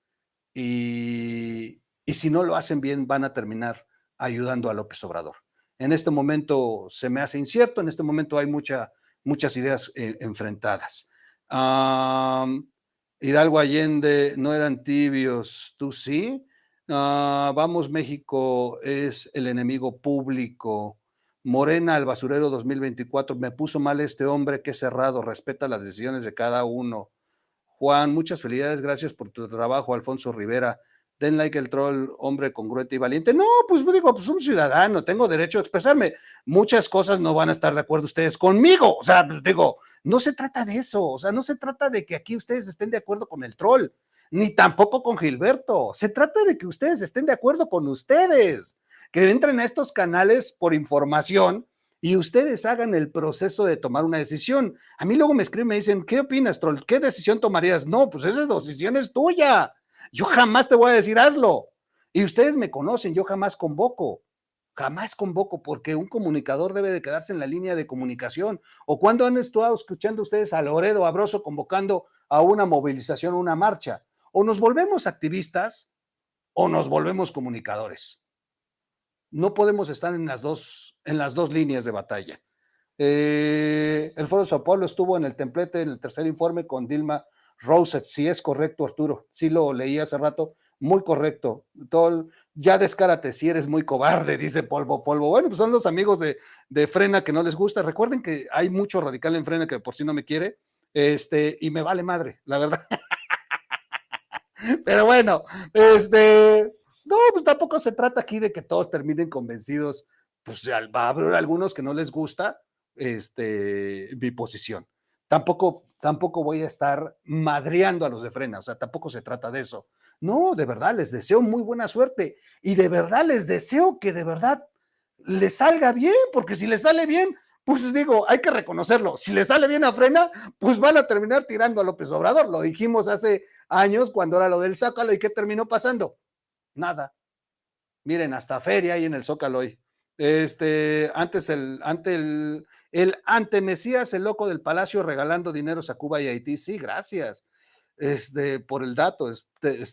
y, y si no lo hacen bien van a terminar ayudando a López Obrador. En este momento se me hace incierto, en este momento hay mucha, muchas ideas eh, enfrentadas. Hidalgo Allende no eran tibios, tú sí. Ah, vamos, México es el enemigo público. Morena al basurero 2024. Me puso mal este hombre, que cerrado, respeta las decisiones de cada uno. Juan, muchas felicidades, gracias por tu trabajo, Alfonso Rivera den like el troll, hombre congruente y valiente. No, pues digo, pues un ciudadano, tengo derecho a expresarme. Muchas cosas no van a estar de acuerdo ustedes conmigo. O sea, pues digo, no se trata de eso. O sea, no se trata de que aquí ustedes estén de acuerdo con el troll, ni tampoco con Gilberto. Se trata de que ustedes estén de acuerdo con ustedes, que entren a estos canales por información y ustedes hagan el proceso de tomar una decisión. A mí luego me escriben, me dicen, ¿qué opinas, troll? ¿Qué decisión tomarías? No, pues esa decisión es tuya yo jamás te voy a decir hazlo. Y ustedes me conocen, yo jamás convoco. Jamás convoco porque un comunicador debe de quedarse en la línea de comunicación. ¿O cuando han estado escuchando ustedes a Loredo Abroso convocando a una movilización, una marcha? O nos volvemos activistas o nos volvemos comunicadores. No podemos estar en las dos, en las dos líneas de batalla. Eh, el Foro de Sao Paulo estuvo en el templete en el tercer informe con Dilma Rosette, si es correcto, Arturo, sí lo leí hace rato, muy correcto. Todo, ya descárate si eres muy cobarde, dice Polvo Polvo. Bueno, pues son los amigos de, de, Frena que no les gusta. Recuerden que hay mucho radical en Frena que por sí no me quiere, este, y me vale madre, la verdad. Pero bueno, este, no, pues tampoco se trata aquí de que todos terminen convencidos. Pues va a haber algunos que no les gusta este, mi posición. Tampoco, tampoco voy a estar madreando a los de frena, o sea, tampoco se trata de eso. No, de verdad, les deseo muy buena suerte y de verdad les deseo que de verdad les salga bien, porque si les sale bien, pues digo, hay que reconocerlo. Si les sale bien a frena, pues van a terminar tirando a López Obrador. Lo dijimos hace años cuando era lo del Zócalo y ¿qué terminó pasando? Nada. Miren, hasta feria hay en el Zócalo hoy. Este, antes el, el, el ante Mesías, el loco del palacio regalando dineros a Cuba y Haití. Sí, gracias. Este, por el dato, es,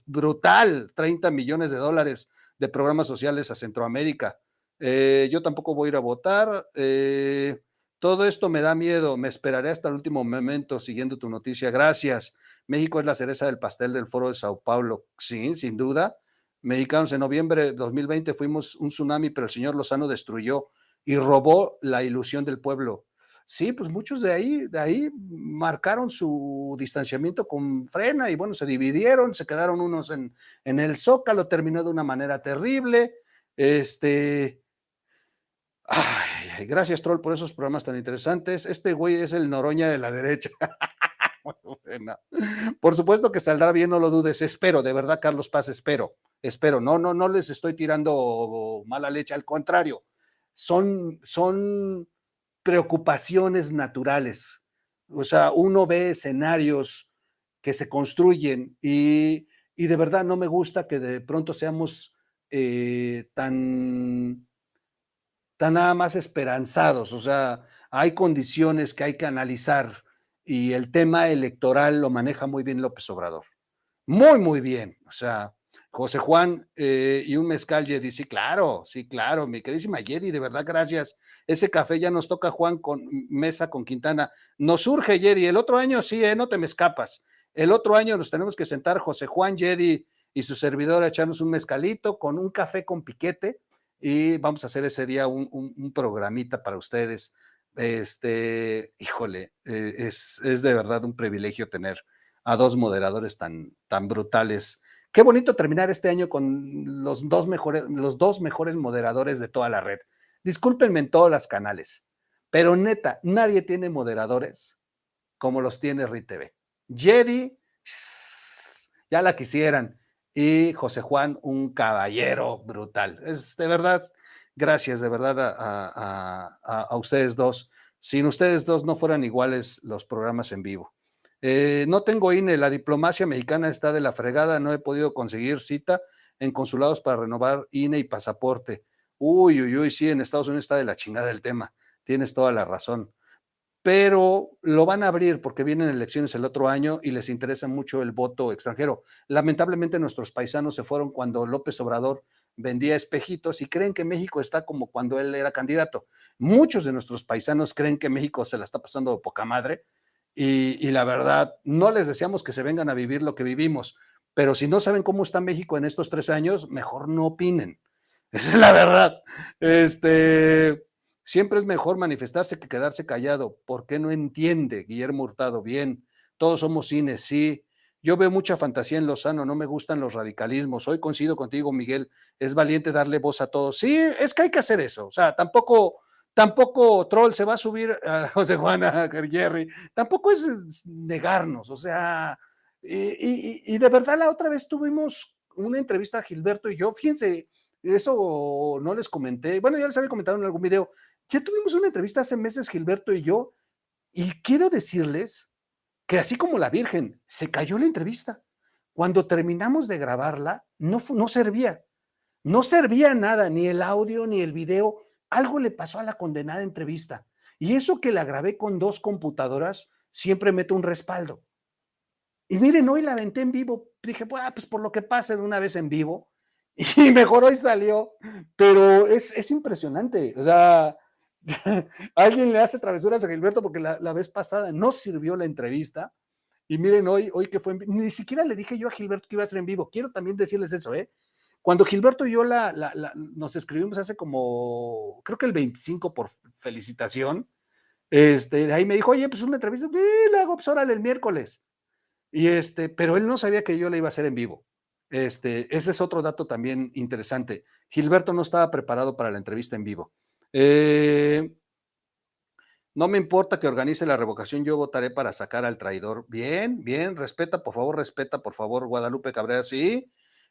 brutal, 30 millones de dólares de programas sociales a Centroamérica. Eh, yo tampoco voy a ir a votar. Eh, todo esto me da miedo. Me esperaré hasta el último momento siguiendo tu noticia. Gracias. México es la cereza del pastel del Foro de Sao Paulo. Sí, sin duda. Mexicanos, en noviembre de 2020 fuimos un tsunami, pero el señor Lozano destruyó y robó la ilusión del pueblo. Sí, pues muchos de ahí, de ahí marcaron su distanciamiento con frena y bueno, se dividieron, se quedaron unos en, en el zócalo, terminó de una manera terrible. Este, ay, gracias, Troll, por esos programas tan interesantes. Este güey es el Noroña de la derecha. Por supuesto que saldrá bien, no lo dudes. Espero, de verdad, Carlos Paz, espero, espero. No, no, no les estoy tirando mala leche, al contrario. Son, son preocupaciones naturales. O sea, uno ve escenarios que se construyen y, de verdad no me gusta que de pronto seamos eh, tan, tan nada más esperanzados. O sea, hay condiciones que hay que analizar y el tema electoral lo maneja muy bien López Obrador. Muy, muy bien. O sea, José Juan eh, y un mezcal Jedi, sí, claro, sí, claro, mi queridísima Jedi, de verdad, gracias. Ese café ya nos toca Juan con mesa con Quintana. Nos surge Jedi, el otro año sí, eh, no te me escapas. El otro año nos tenemos que sentar José Juan, Jedi y su servidor a echarnos un mezcalito con un café con piquete y vamos a hacer ese día un programita para ustedes este, híjole, eh, es, es, de verdad un privilegio tener a dos moderadores tan, tan brutales. Qué bonito terminar este año con los dos mejores, los dos mejores moderadores de toda la red. Discúlpenme en todos los canales, pero neta, nadie tiene moderadores como los tiene RITV. Jedi, ya la quisieran. Y José Juan, un caballero brutal. Es de verdad, Gracias de verdad a, ustedes dos. Sin ustedes dos no fueran iguales los programas en vivo. Eh, no tengo INE, la diplomacia mexicana está de la fregada, no he podido conseguir cita en consulados para renovar INE y pasaporte. Uy, uy, uy, sí, en Estados Unidos está de la chingada el tema, tienes toda la razón. Pero lo van a abrir porque vienen elecciones el otro año y les interesa mucho el voto extranjero. Lamentablemente nuestros paisanos se fueron cuando López Obrador vendía espejitos y creen que México está como cuando él era candidato. Muchos de nuestros paisanos creen que México se la está pasando de poca madre y, la verdad, no les deseamos que se vengan a vivir lo que vivimos, pero si no saben cómo está México en estos tres años, mejor no opinen. Esa es la verdad. Este, siempre es mejor manifestarse que quedarse callado. ¿Por qué no entiende Guillermo Hurtado? Bien, todos somos cines, sí, yo veo mucha fantasía en Lozano, no me gustan los radicalismos. Hoy coincido contigo, Miguel, es valiente darle voz a todos. Sí, es que hay que hacer eso. O sea, tampoco, tampoco Troll se va a subir a José Juana, a Jerry, tampoco es negarnos. O sea, y, de verdad la otra vez tuvimos una entrevista a Gilberto y yo, fíjense, eso no les comenté, bueno, ya les había comentado en algún video, ya tuvimos una entrevista hace meses Gilberto y yo, y quiero decirles que así como la Virgen, se cayó la entrevista. Cuando terminamos de grabarla, no, no servía. No servía nada, ni el audio, ni el video. Algo le pasó a la condenada entrevista. Y eso que la grabé con dos computadoras, siempre meto un respaldo. Y miren, hoy la aventé en vivo. Dije, pues por lo que pasa de una vez en vivo. Y mejor hoy salió. Pero es, es impresionante. O sea, Alguien le hace travesuras a Gilberto porque la, vez pasada no sirvió la entrevista Y miren, hoy, hoy que fue, en, ni siquiera le dije yo a Gilberto que iba a ser en vivo. Quiero también decirles eso, ¿eh? Cuando Gilberto y yo la, nos escribimos hace como, creo que el 25 por felicitación, este, ahí me dijo, oye, pues una entrevista, le hago pues órale el miércoles. Y este, pero él no sabía que yo la iba a hacer en vivo. Este, ese es otro dato también interesante. Gilberto no estaba preparado para la entrevista en vivo. Eh, no me importa que organice la revocación, yo votaré para sacar al traidor. Bien, bien, respeta, por favor, respeta, por favor, Guadalupe Cabrera, sí.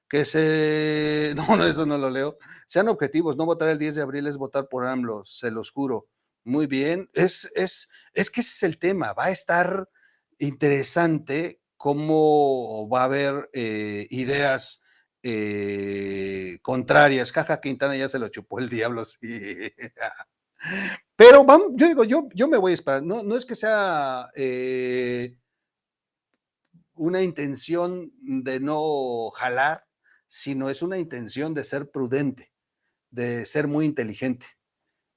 Que se. No, no, eso no lo leo. Sean objetivos, no votar el 10 de abril es votar por AMLO, se los juro. Muy bien, es, es, es que ese es el tema, va a estar interesante cómo va a haber eh, ideas eh, contrarias. Jaja, Quintana ya se lo chupó el diablo. Pero vamos, yo digo, yo, yo me voy a esperar. No, no es que sea eh, una intención de no jalar, sino es una intención de ser prudente, de ser muy inteligente,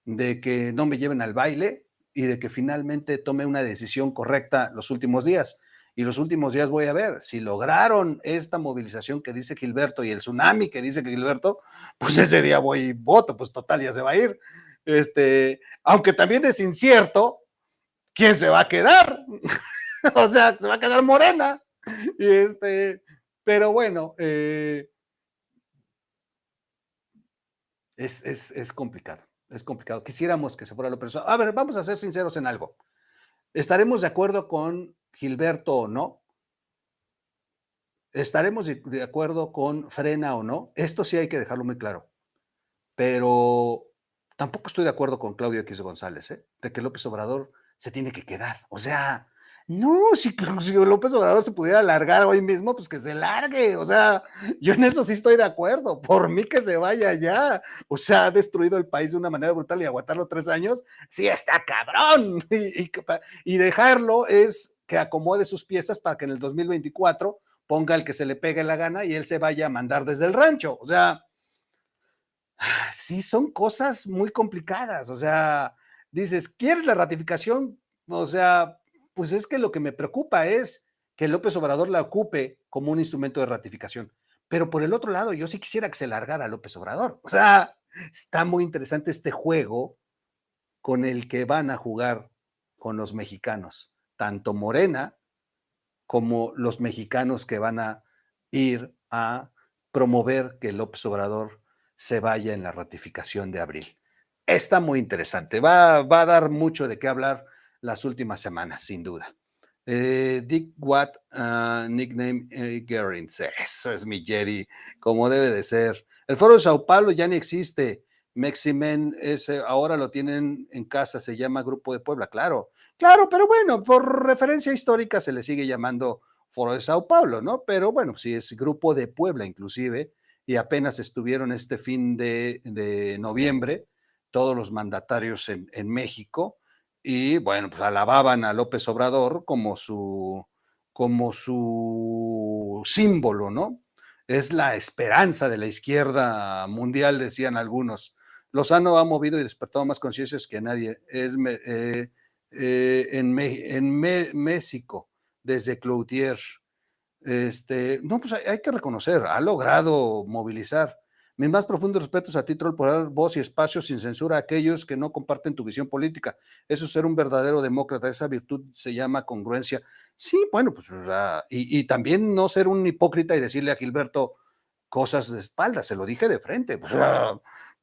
de que no me lleven al baile y de que finalmente tome una decisión correcta los últimos días. Y los últimos días voy a ver si lograron esta movilización que dice Gilberto y el tsunami que dice Gilberto, pues ese día voy y voto, pues total ya se va a ir. Este, aunque también es incierto quién se va a quedar. o sea, se va a quedar Morena. Y este, pero bueno, eh, es, es, complicado, es complicado. Quisiéramos que se fuera lo personal. A ver, vamos a ser sinceros en algo. ¿Estaremos de acuerdo con Gilberto o no? ¿Estaremos de acuerdo con Frena o no? Esto sí hay que dejarlo muy claro. Pero Tampoco estoy de acuerdo con Claudio X González, ¿eh? de que López Obrador se tiene que quedar. O sea, no, si, si, López Obrador se pudiera largar hoy mismo, pues que se largue. O sea, yo en eso sí estoy de acuerdo. Por mí que se vaya ya. O sea, ha destruido el país de una manera brutal y aguantarlo tres años, sí está cabrón. Y, y dejarlo es que acomode sus piezas para que en el 2024 ponga el que se le pegue la gana y él se vaya a mandar desde el rancho. O sea, sí son cosas muy complicadas. O sea, dices, ¿quieres la ratificación? O sea, pues es que lo que me preocupa es que López Obrador la ocupe como un instrumento de ratificación. Pero por el otro lado, yo sí quisiera que se largara López Obrador. O sea, está muy interesante este juego con el que van a jugar con los mexicanos, tanto Morena como los mexicanos que van a ir a promover que López Obrador se vaya en la ratificación de abril. Está muy interesante, va, a dar mucho de qué hablar las últimas semanas, sin duda. Eh, Dick Watt, ah, nickname eh, eso es mi Jerry, como debe de ser. El foro de Sao Paulo ya ni existe. Meximen ese, ahora lo tienen en casa, se llama Grupo de Puebla, claro, claro, pero bueno, por referencia histórica se le sigue llamando Foro de Sao Paulo, ¿no? Pero bueno, si es Grupo de Puebla inclusive, y apenas estuvieron este fin de, noviembre todos los mandatarios en, México y bueno, pues alababan a López Obrador como su, como su símbolo, ¿no? Es la esperanza de la izquierda mundial, decían algunos. Lozano ha movido y despertado más conciencias que nadie. Es eh, eh, en, México, desde Cloutier, este, no, pues hay, que reconocer, ha logrado movilizar. Mis más profundos respetos a ti, Troll, por dar voz y espacio sin censura a aquellos que no comparten tu visión política. Eso es ser un verdadero demócrata, esa virtud se llama congruencia. Sí, bueno, pues, y, también no ser un hipócrita y decirle a Gilberto cosas de espalda, se lo dije de frente. Pues,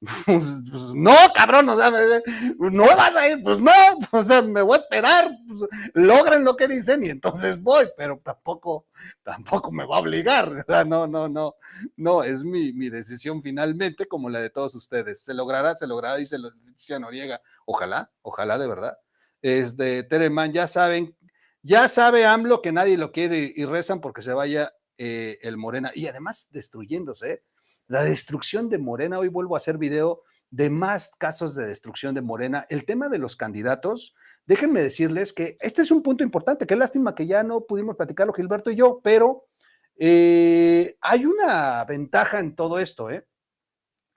pues, pues, no, cabrón, no vas a ir, pues no, o sea, me voy a esperar, pues, logren lo que dicen y entonces voy, pero tampoco, tampoco me va a obligar, no, no, no, no, es mi, decisión finalmente como la de todos ustedes. Se logrará, se logrará, dice Leticia Noriega, ojalá, ojalá de verdad. Es de Tereman, ya saben, ya sabe AMLO que nadie lo quiere y rezan porque se vaya eh, el Morena y además destruyéndose, ¿eh? La destrucción de Morena, hoy vuelvo a hacer video de más casos de destrucción de Morena. El tema de los candidatos, déjenme decirles que este es un punto importante. Qué lástima que ya no pudimos platicarlo Gilberto y yo, pero eh, hay una ventaja en todo esto, ¿eh?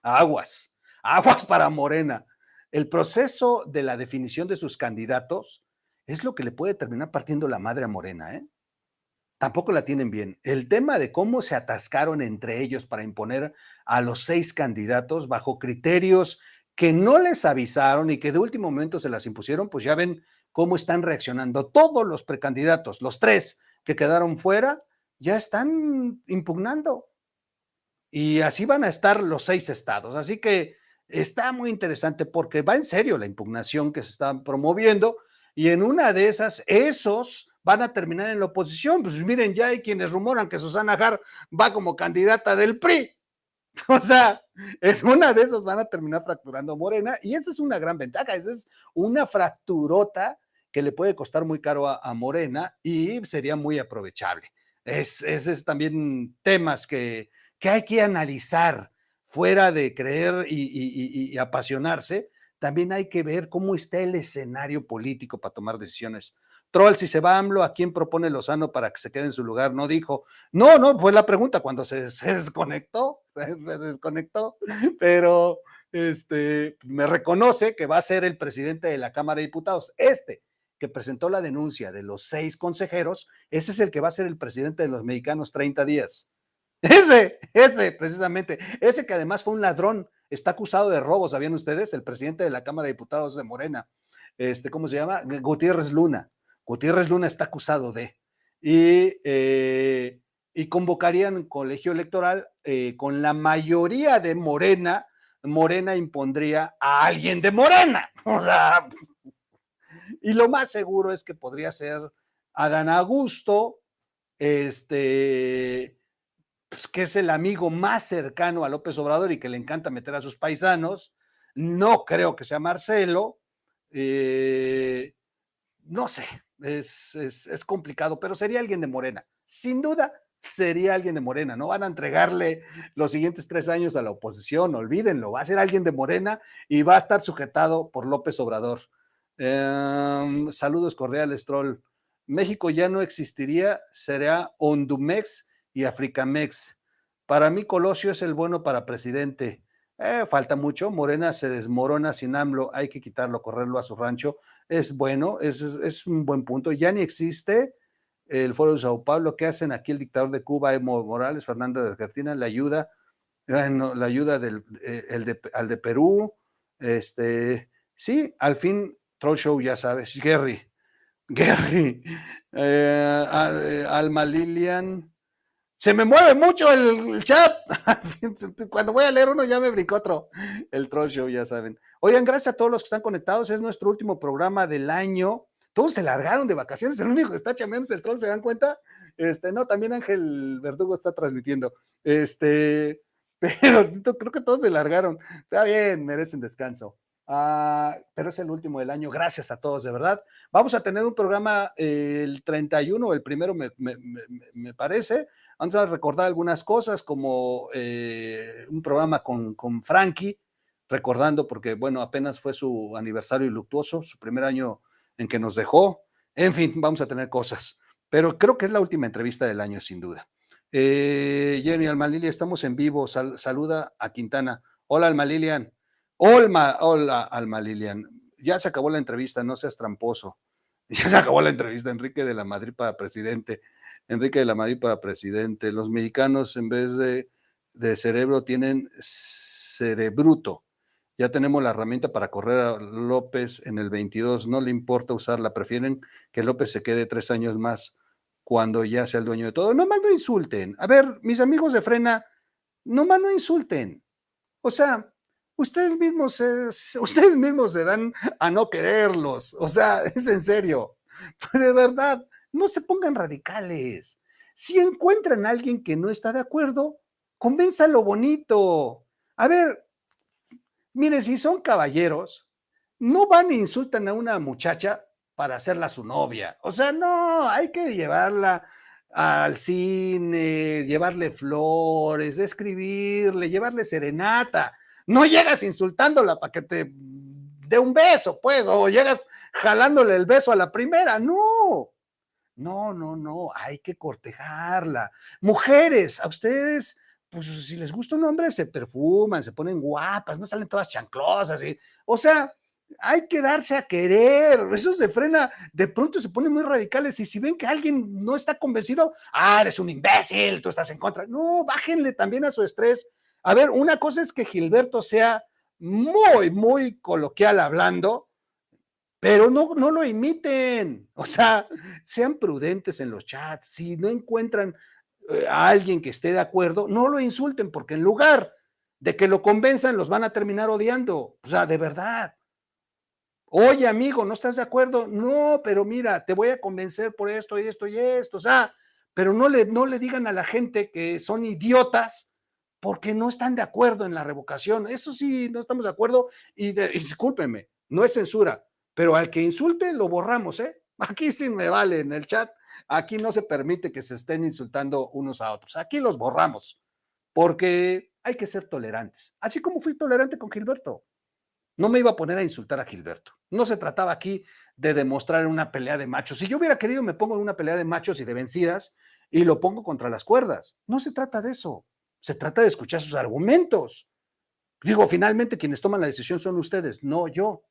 Aguas, aguas para Morena. El proceso de la definición de sus candidatos es lo que le puede terminar partiendo la madre a Morena, ¿eh? Tampoco la tienen bien. El tema de cómo se atascaron entre ellos para imponer a los seis candidatos bajo criterios que no les avisaron y que de último momento se las impusieron, pues ya ven cómo están reaccionando. Todos los precandidatos, los tres que quedaron fuera, ya están impugnando. Y así van a estar los seis estados. Así que está muy interesante porque va en serio la impugnación que se está promoviendo y en una de esas, esos van a terminar en la oposición. Pues miren, ya hay quienes rumoran que Susana Har va como candidata del PRI. O sea, en una de esas van a terminar fracturando Morena y esa es una gran ventaja, esa es una fracturota que le puede costar muy caro a, Morena y sería muy aprovechable. Es, es también temas que, que, hay que analizar fuera de creer y apasionarse, también hay que ver cómo está el escenario político para tomar decisiones Troll, si se va AMLO, ¿a quién propone Lozano para que se quede en su lugar? No dijo. No, no, fue la pregunta cuando se, desconectó, se, desconectó, pero este, me reconoce que va a ser el presidente de la Cámara de Diputados. Este que presentó la denuncia de los seis consejeros, ese es el que va a ser el presidente de los mexicanos 30 días. Ese, ese, precisamente, ese que además fue un ladrón, está acusado de robo, ¿sabían ustedes? El presidente de la Cámara de Diputados de Morena, este, ¿cómo se llama? Gutiérrez Luna. Gutiérrez Luna está acusado de. Y, eh, y convocarían colegio electoral eh, con la mayoría de Morena. Morena impondría a alguien de Morena. y lo más seguro es que podría ser Adán Augusto, este, pues, que es el amigo más cercano a López Obrador y que le encanta meter a sus paisanos. No creo que sea Marcelo. Eh, no sé, es, complicado, pero sería alguien de Morena. Sin duda, sería alguien de Morena. No van a entregarle los siguientes tres años a la oposición, olvídenlo. Va a ser alguien de Morena y va a estar sujetado por López Obrador. Em, saludos cordiales, Troll. México ya no existiría, será Hondumex y Africamex. Para mí, Colosio es el bueno para presidente. Eh, falta mucho, Morena se desmorona sin AMLO, hay que quitarlo, correrlo a su rancho es bueno, es, un buen punto. Ya ni existe el Foro de Sao Paulo. ¿Qué hacen aquí el dictador de Cuba, Evo Morales, Fernando de Cartina? La ayuda, la ayuda del, eh, de, al de Perú. Este, sí, al fin, Troll Show, ya sabes, Gary, Gary, eh, eh, Alma Lilian. Se me mueve mucho el, chat. Cuando voy a leer uno ya me brinco otro. El Troll Show, ya saben. Oigan, gracias a todos los que están conectados. Es nuestro último programa del año. Todos se largaron de vacaciones. El único que está chameando el troll, ¿se dan cuenta? Este, no, también Ángel Verdugo está transmitiendo. Este, pero creo que todos se largaron. Está bien, merecen descanso. Ah, pero es el último del año. Gracias a todos, de verdad. Vamos a tener un programa el 31, el primero me, me, parece. Vamos a recordar algunas cosas como eh, un programa con, con Frankie, recordando porque, bueno, apenas fue su aniversario luctuoso, su primer año en que nos dejó. En fin, vamos a tener cosas, pero creo que es la última entrevista del año, sin duda. Eh, Jenny Alma estamos en vivo. saluda a Quintana. Hola, Alma Lilian. Hola, hola, Alma Lilian. Ya se acabó la entrevista, no seas tramposo. Ya se acabó la entrevista. Enrique de la Madrid para presidente. Enrique de la Madrid para presidente. Los mexicanos, en vez de, de cerebro, tienen cerebruto. Ya tenemos la herramienta para correr a López en el 22. No le importa usarla. Prefieren que López se quede tres años más cuando ya sea el dueño de todo. No más no insulten. A ver, mis amigos de Frena, no más no insulten. O sea, ustedes mismos, ustedes mismos se dan a no quererlos. O sea, es en serio. de verdad, no se pongan radicales. Si encuentran a alguien que no está de acuerdo, convénzalo bonito. A ver, Mire, si son caballeros, no van e insultan a una muchacha para hacerla su novia. O sea, no, hay que llevarla al cine, llevarle flores, escribirle, llevarle serenata. No llegas insultándola para que te dé un beso, pues, o llegas jalándole el beso a la primera. No, no, no, no, hay que cortejarla. Mujeres, a ustedes pues si les gusta un hombre, se perfuman, se ponen guapas, no salen todas chanclosas. O sea, hay que darse a querer, eso se frena, de pronto se ponen muy radicales y si ven que alguien no está convencido, ah, eres un imbécil, tú estás en contra. No, bájenle también a su estrés. A ver, una cosa es que Gilberto sea muy, muy coloquial hablando, pero no, no lo imiten. O sea, sean prudentes en los chats. Si no encuentran eh, a alguien que esté de acuerdo, no lo insulten, porque en lugar de que lo convenzan, los van a terminar odiando. O sea, de verdad. Oye, amigo, ¿no estás de acuerdo? No, pero mira, te voy a convencer por esto y esto y esto. O sea, pero no le, no le digan a la gente que son idiotas porque no están de acuerdo en la revocación. Eso sí, no estamos de acuerdo. Y, discúlpenme, no es censura, pero al que insulte lo borramos, ¿eh? Aquí sí me vale en el chat. Aquí no se permite que se estén insultando unos a otros. Aquí los borramos porque hay que ser tolerantes. Así como fui tolerante con Gilberto. No me iba a poner a insultar a Gilberto. No se trataba aquí de demostrar una pelea de machos. Si yo hubiera querido, me pongo en una pelea de machos y de vencidas y lo pongo contra las cuerdas. No se trata de eso. Se trata de escuchar sus argumentos. Digo, finalmente quienes toman la decisión son ustedes, no yo.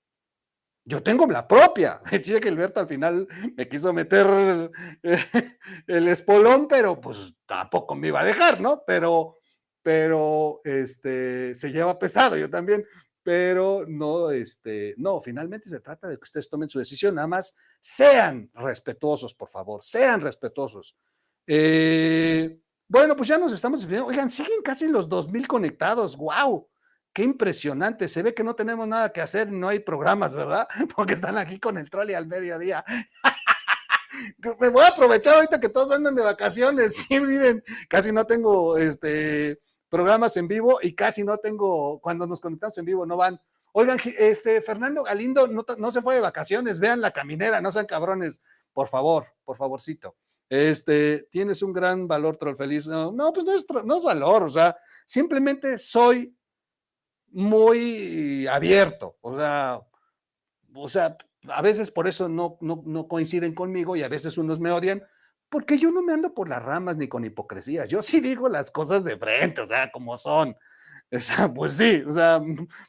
Yo tengo la propia. que Gilberto al final me quiso meter el espolón, pero pues tampoco me iba a dejar, ¿no? Pero, pero este, se lleva pesado. Yo también pero no, este, no, finalmente se trata de que ustedes tomen su decisión, nada más sean respetuosos, por favor, sean respetuosos. Eh, bueno, pues ya nos estamos despidiendo. Oigan, siguen casi los 2000 conectados, wow, qué impresionante. Se ve que no tenemos nada que hacer, no hay programas, ¿verdad? Porque están aquí con el trolley al mediodía. Me voy a aprovechar ahorita que todos andan de vacaciones. Sí, miren, casi no tengo este programas en vivo y casi no tengo, cuando nos conectamos en vivo, no van. Oigan, este Fernando Galindo no, se fue de vacaciones, vean la caminera, no sean cabrones, por favor, por favorcito. Este, tienes un gran valor, troll feliz. No, pues no es, no es valor, o sea, simplemente soy muy abierto, o sea, o sea, a veces por eso no, no, no coinciden conmigo y a veces unos me odian, porque yo no me ando por las ramas ni con hipocresías, yo sí digo las cosas de frente, o sea, como son. O sea, pues sí, o sea,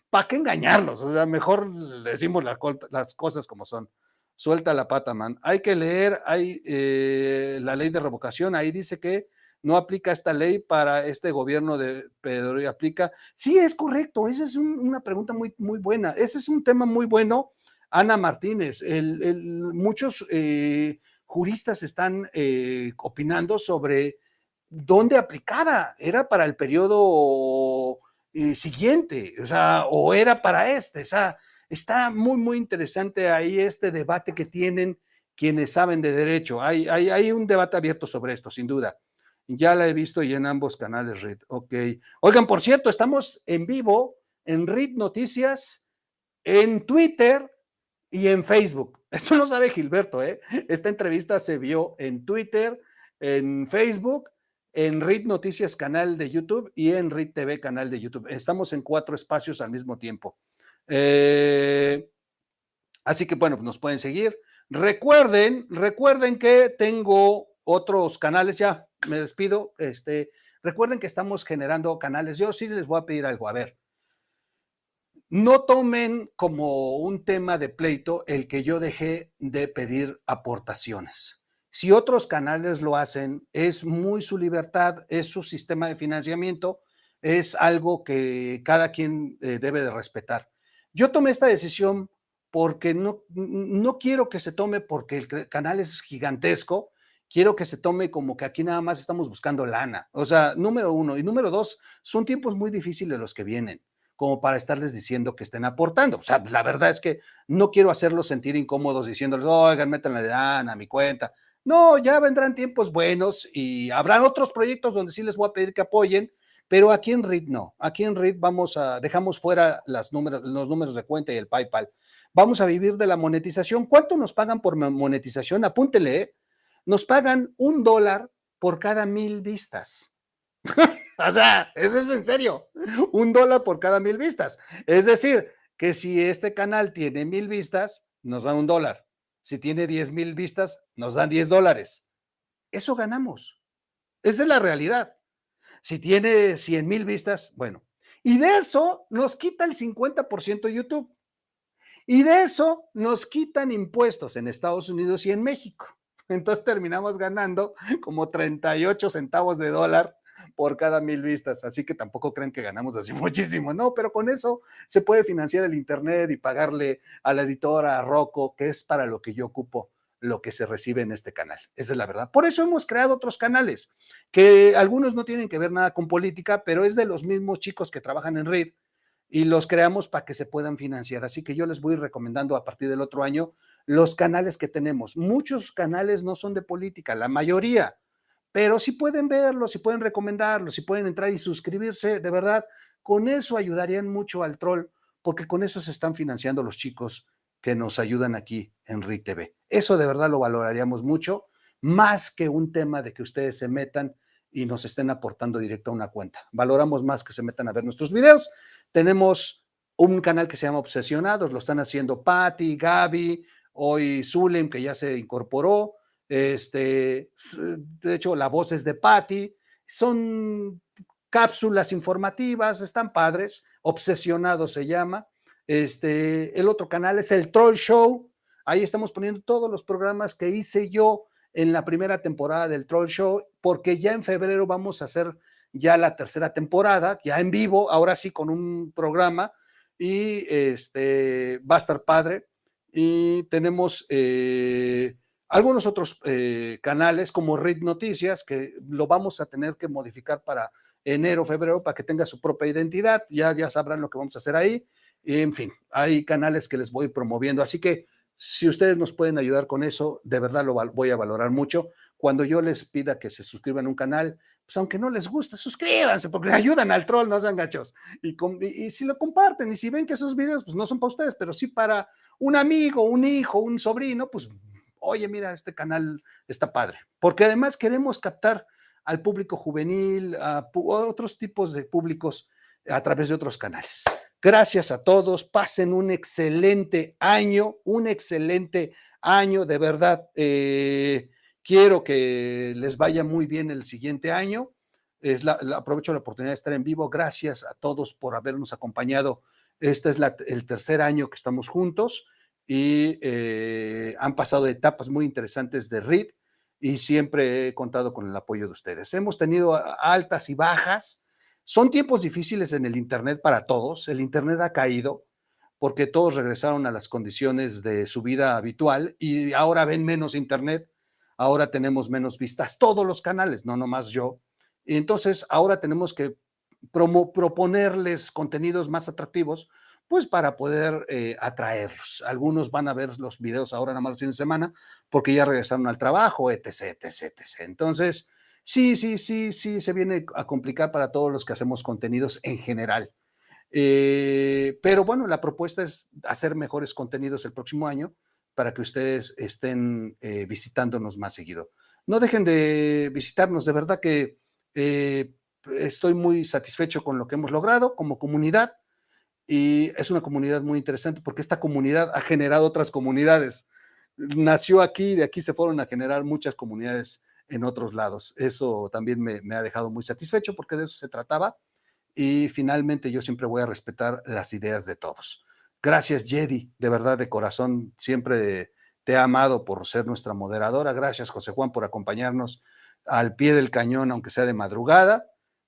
¿para qué engañarlos? O sea, mejor decimos las, cosas como son. Suelta la pata, man. Hay que leer, hay eh, la ley de revocación, ahí dice que no aplica esta ley para este gobierno de Pedro y aplica. Sí, es correcto, esa es una pregunta muy, muy buena. Ese es un tema muy bueno. Ana Martínez, muchos eh, juristas están eh, opinando sobre dónde aplicaba. ¿Era para el periodo eh, siguiente? O sea, o era para este. O sea, está muy, muy interesante ahí este debate que tienen quienes saben de derecho. Hay, hay, hay un debate abierto sobre esto, sin duda. Ya la he visto y en ambos canales, RIT. Ok. Oigan, por cierto, estamos en vivo en RIT Noticias, en Twitter y en Facebook. Esto no sabe Gilberto, ¿eh? Esta entrevista se vio en Twitter, en Facebook, en RIT Noticias canal de YouTube y en RIT TV canal de YouTube. Estamos en cuatro espacios al mismo tiempo. Eh, así que bueno, nos pueden seguir. Recuerden, recuerden que tengo otros canales, ya me despido. Este, recuerden que estamos generando canales. Yo sí les voy a pedir algo. A ver, no tomen como un tema de pleito el que yo dejé de pedir aportaciones. Si otros canales lo hacen, es muy su libertad, es su sistema de financiamiento, es algo que cada quien eh, debe de respetar. Yo tomé esta decisión porque no, no quiero que se tome porque el canal es gigantesco, quiero que se tome como que aquí nada más estamos buscando lana. O sea, número uno. Y número dos, son tiempos muy difíciles los que vienen como para estarles diciendo que estén aportando. O sea, la verdad es que no quiero hacerlos sentir incómodos diciéndoles, oigan, métanle de a mi cuenta. No, ya vendrán tiempos buenos y habrán otros proyectos donde sí les voy a pedir que apoyen, pero aquí en RIT no. Aquí en RIT vamos a, dejamos fuera los números de cuenta y el PayPal. Vamos a vivir de la monetización. ¿Cuánto nos pagan por monetización? Apúntele, ¿eh? Nos pagan un dólar por cada mil vistas. o sea, eso es en serio. Un dólar por cada mil vistas. Es decir, que si este canal tiene mil vistas, nos da un dólar. Si tiene diez mil vistas, nos dan diez dólares. Eso ganamos. Esa es la realidad. Si tiene cien mil vistas, bueno. Y de eso nos quita el 50% YouTube. Y de eso nos quitan impuestos en Estados Unidos y en México. Entonces terminamos ganando como 38 centavos de dólar por cada mil vistas. Así que tampoco creen que ganamos así muchísimo, no, pero con eso se puede financiar el Internet y pagarle a la editora, a Rocco, que es para lo que yo ocupo lo que se recibe en este canal. Esa es la verdad. Por eso hemos creado otros canales, que algunos no tienen que ver nada con política, pero es de los mismos chicos que trabajan en RED y los creamos para que se puedan financiar. Así que yo les voy recomendando a partir del otro año los canales que tenemos. Muchos canales no son de política, la mayoría, pero si pueden verlos, si pueden recomendarlos, si pueden entrar y suscribirse, de verdad, con eso ayudarían mucho al troll, porque con eso se están financiando los chicos que nos ayudan aquí en RIT TV. Eso de verdad lo valoraríamos mucho, más que un tema de que ustedes se metan y nos estén aportando directo a una cuenta. Valoramos más que se metan a ver nuestros videos. Tenemos un canal que se llama Obsesionados, lo están haciendo Patti, Gaby, hoy Zulem, que ya se incorporó, este, de hecho, la voz es de Patty. Son cápsulas informativas, están padres. Obsesionado se llama. Este, el otro canal es el Troll Show. Ahí estamos poniendo todos los programas que hice yo en la primera temporada del Troll Show, porque ya en febrero vamos a hacer ya la tercera temporada, ya en vivo, ahora sí con un programa, y este va a estar padre. Y tenemos eh, algunos otros eh, canales como Red Noticias, que lo vamos a tener que modificar para enero, febrero, para que tenga su propia identidad. Ya, ya sabrán lo que vamos a hacer ahí. en fin, hay canales que les voy promoviendo. Así que si ustedes nos pueden ayudar con eso, de verdad lo voy a valorar mucho. Cuando yo les pida que se suscriban a un canal, pues aunque no les guste, suscríbanse porque le ayudan al troll, no sean gachos. Y, y, y, si lo comparten y si ven que esos videos pues no son para ustedes, pero sí para un amigo, un hijo, un sobrino, pues oye, mira, este canal está padre, porque además queremos captar al público juvenil, a, otros tipos de públicos a través de otros canales. Gracias a todos, pasen un excelente año, un excelente año, de verdad. Eh, quiero que les vaya muy bien el siguiente año. Es la, aprovecho la oportunidad de estar en vivo. Gracias a todos por habernos acompañado. Este es el tercer año que estamos juntos y eh, han pasado etapas muy interesantes de RIT y siempre he contado con el apoyo de ustedes. Hemos tenido altas y bajas. Son tiempos difíciles en el Internet para todos. El Internet ha caído porque todos regresaron a las condiciones de su vida habitual y ahora ven menos Internet, ahora tenemos menos vistas, todos los canales, no nomás yo. Y entonces ahora tenemos que proponerles contenidos más atractivos pues para poder eh, atraerlos. Algunos van a ver los videos ahora nada más los fines de semana porque ya regresaron al trabajo, etc, etc, etc. Entonces, sí, sí, sí, sí, se viene a complicar para todos los que hacemos contenidos en general. Eh, pero bueno, la propuesta es hacer mejores contenidos el próximo año para que ustedes estén eh, visitándonos más seguido. No dejen de visitarnos, de verdad que estoy muy satisfecho con lo que hemos logrado como comunidad y es una comunidad muy interesante porque esta comunidad ha generado otras comunidades. Nació aquí, de aquí se fueron a generar muchas comunidades en otros lados. Eso también me, ha dejado muy satisfecho porque de eso se trataba y finalmente yo siempre voy a respetar las ideas de todos. Gracias, Jedi, de verdad, de corazón, siempre te he amado por ser nuestra moderadora. Gracias, José Juan, por acompañarnos al pie del cañón, aunque sea de madrugada.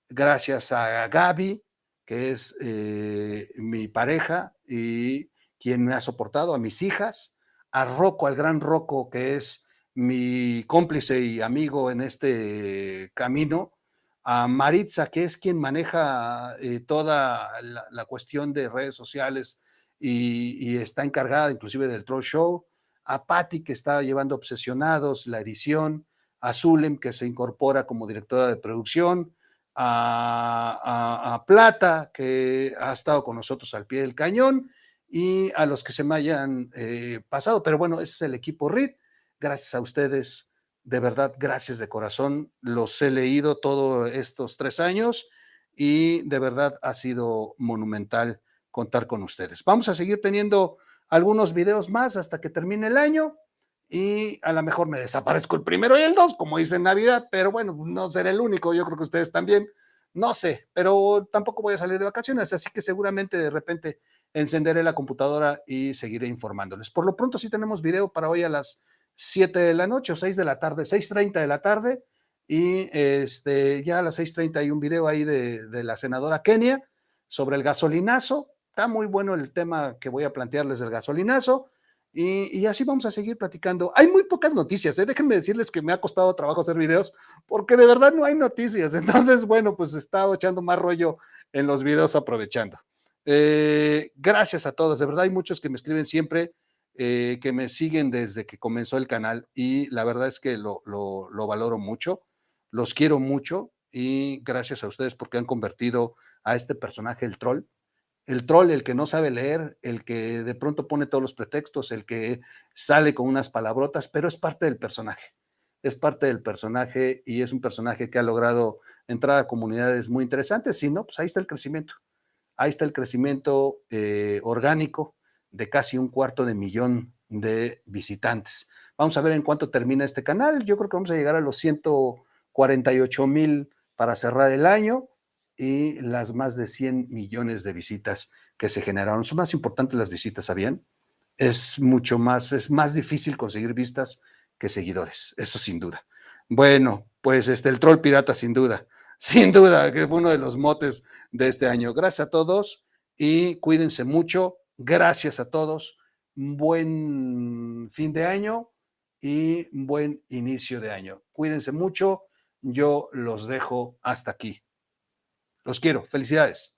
Gracias a Gaby, que es eh, mi pareja y quien me ha soportado, a mis hijas, a Rocco, al gran Rocco, que es mi cómplice y amigo en este camino, a Maritza, que es quien maneja eh, toda la, cuestión de redes sociales y, está encargada inclusive del Troll Show, a Patti, que está llevando Obsesionados, la edición, a Zulem, que se incorpora como directora de producción, a, Plata, que ha estado con nosotros al pie del cañón, y a los que se me hayan eh, pasado. Pero bueno, ese es el equipo RID. Gracias a ustedes, de verdad, gracias de corazón. Los he leído todos estos tres años y de verdad ha sido monumental contar con ustedes. Vamos a seguir teniendo algunos videos más hasta que termine el año y a lo mejor me desaparezco el primero y el dos, como dice en Navidad, pero bueno, no seré el único, yo creo que ustedes también, no sé, pero tampoco voy a salir de vacaciones, así que seguramente de repente encenderé la computadora y seguiré informándoles. Por lo pronto sí tenemos video para hoy a las 7 de la noche o 6 de la tarde, 6.30 de la tarde. Y este, ya a las 6.30 hay un video ahí de, de la senadora Kenia sobre el gasolinazo. Está muy bueno el tema que voy a plantearles del gasolinazo. Y, así vamos a seguir platicando. Hay muy pocas noticias, ¿eh? déjenme decirles que me ha costado trabajo hacer videos porque de verdad no hay noticias. Entonces, bueno, pues he estado echando más rollo en los videos aprovechando. Eh, gracias a todos, de verdad hay muchos que me escriben siempre, eh, que me siguen desde que comenzó el canal y la verdad es que lo, lo valoro mucho, los quiero mucho y gracias a ustedes porque han convertido a este personaje, el troll, el troll, el que no sabe leer, el que de pronto pone todos los pretextos, el que sale con unas palabrotas, pero es parte del personaje. Es parte del personaje y es un personaje que ha logrado entrar a comunidades muy interesantes. Si no, pues ahí está el crecimiento. Ahí está el crecimiento eh, orgánico de casi un cuarto de millón de visitantes. Vamos a ver en cuánto termina este canal. Yo creo que vamos a llegar a los 148 mil para cerrar el año y las más de 100 millones de visitas que se generaron. Son más importantes las visitas, ¿sabían? Es mucho más, es más difícil conseguir vistas que seguidores, eso sin duda. Bueno, pues este, el troll pirata, sin duda, sin duda, que fue uno de los motes de este año. Gracias a todos y cuídense mucho. Gracias a todos. Buen fin de año y buen inicio de año. Cuídense mucho. Yo los dejo hasta aquí. Los quiero. Felicidades.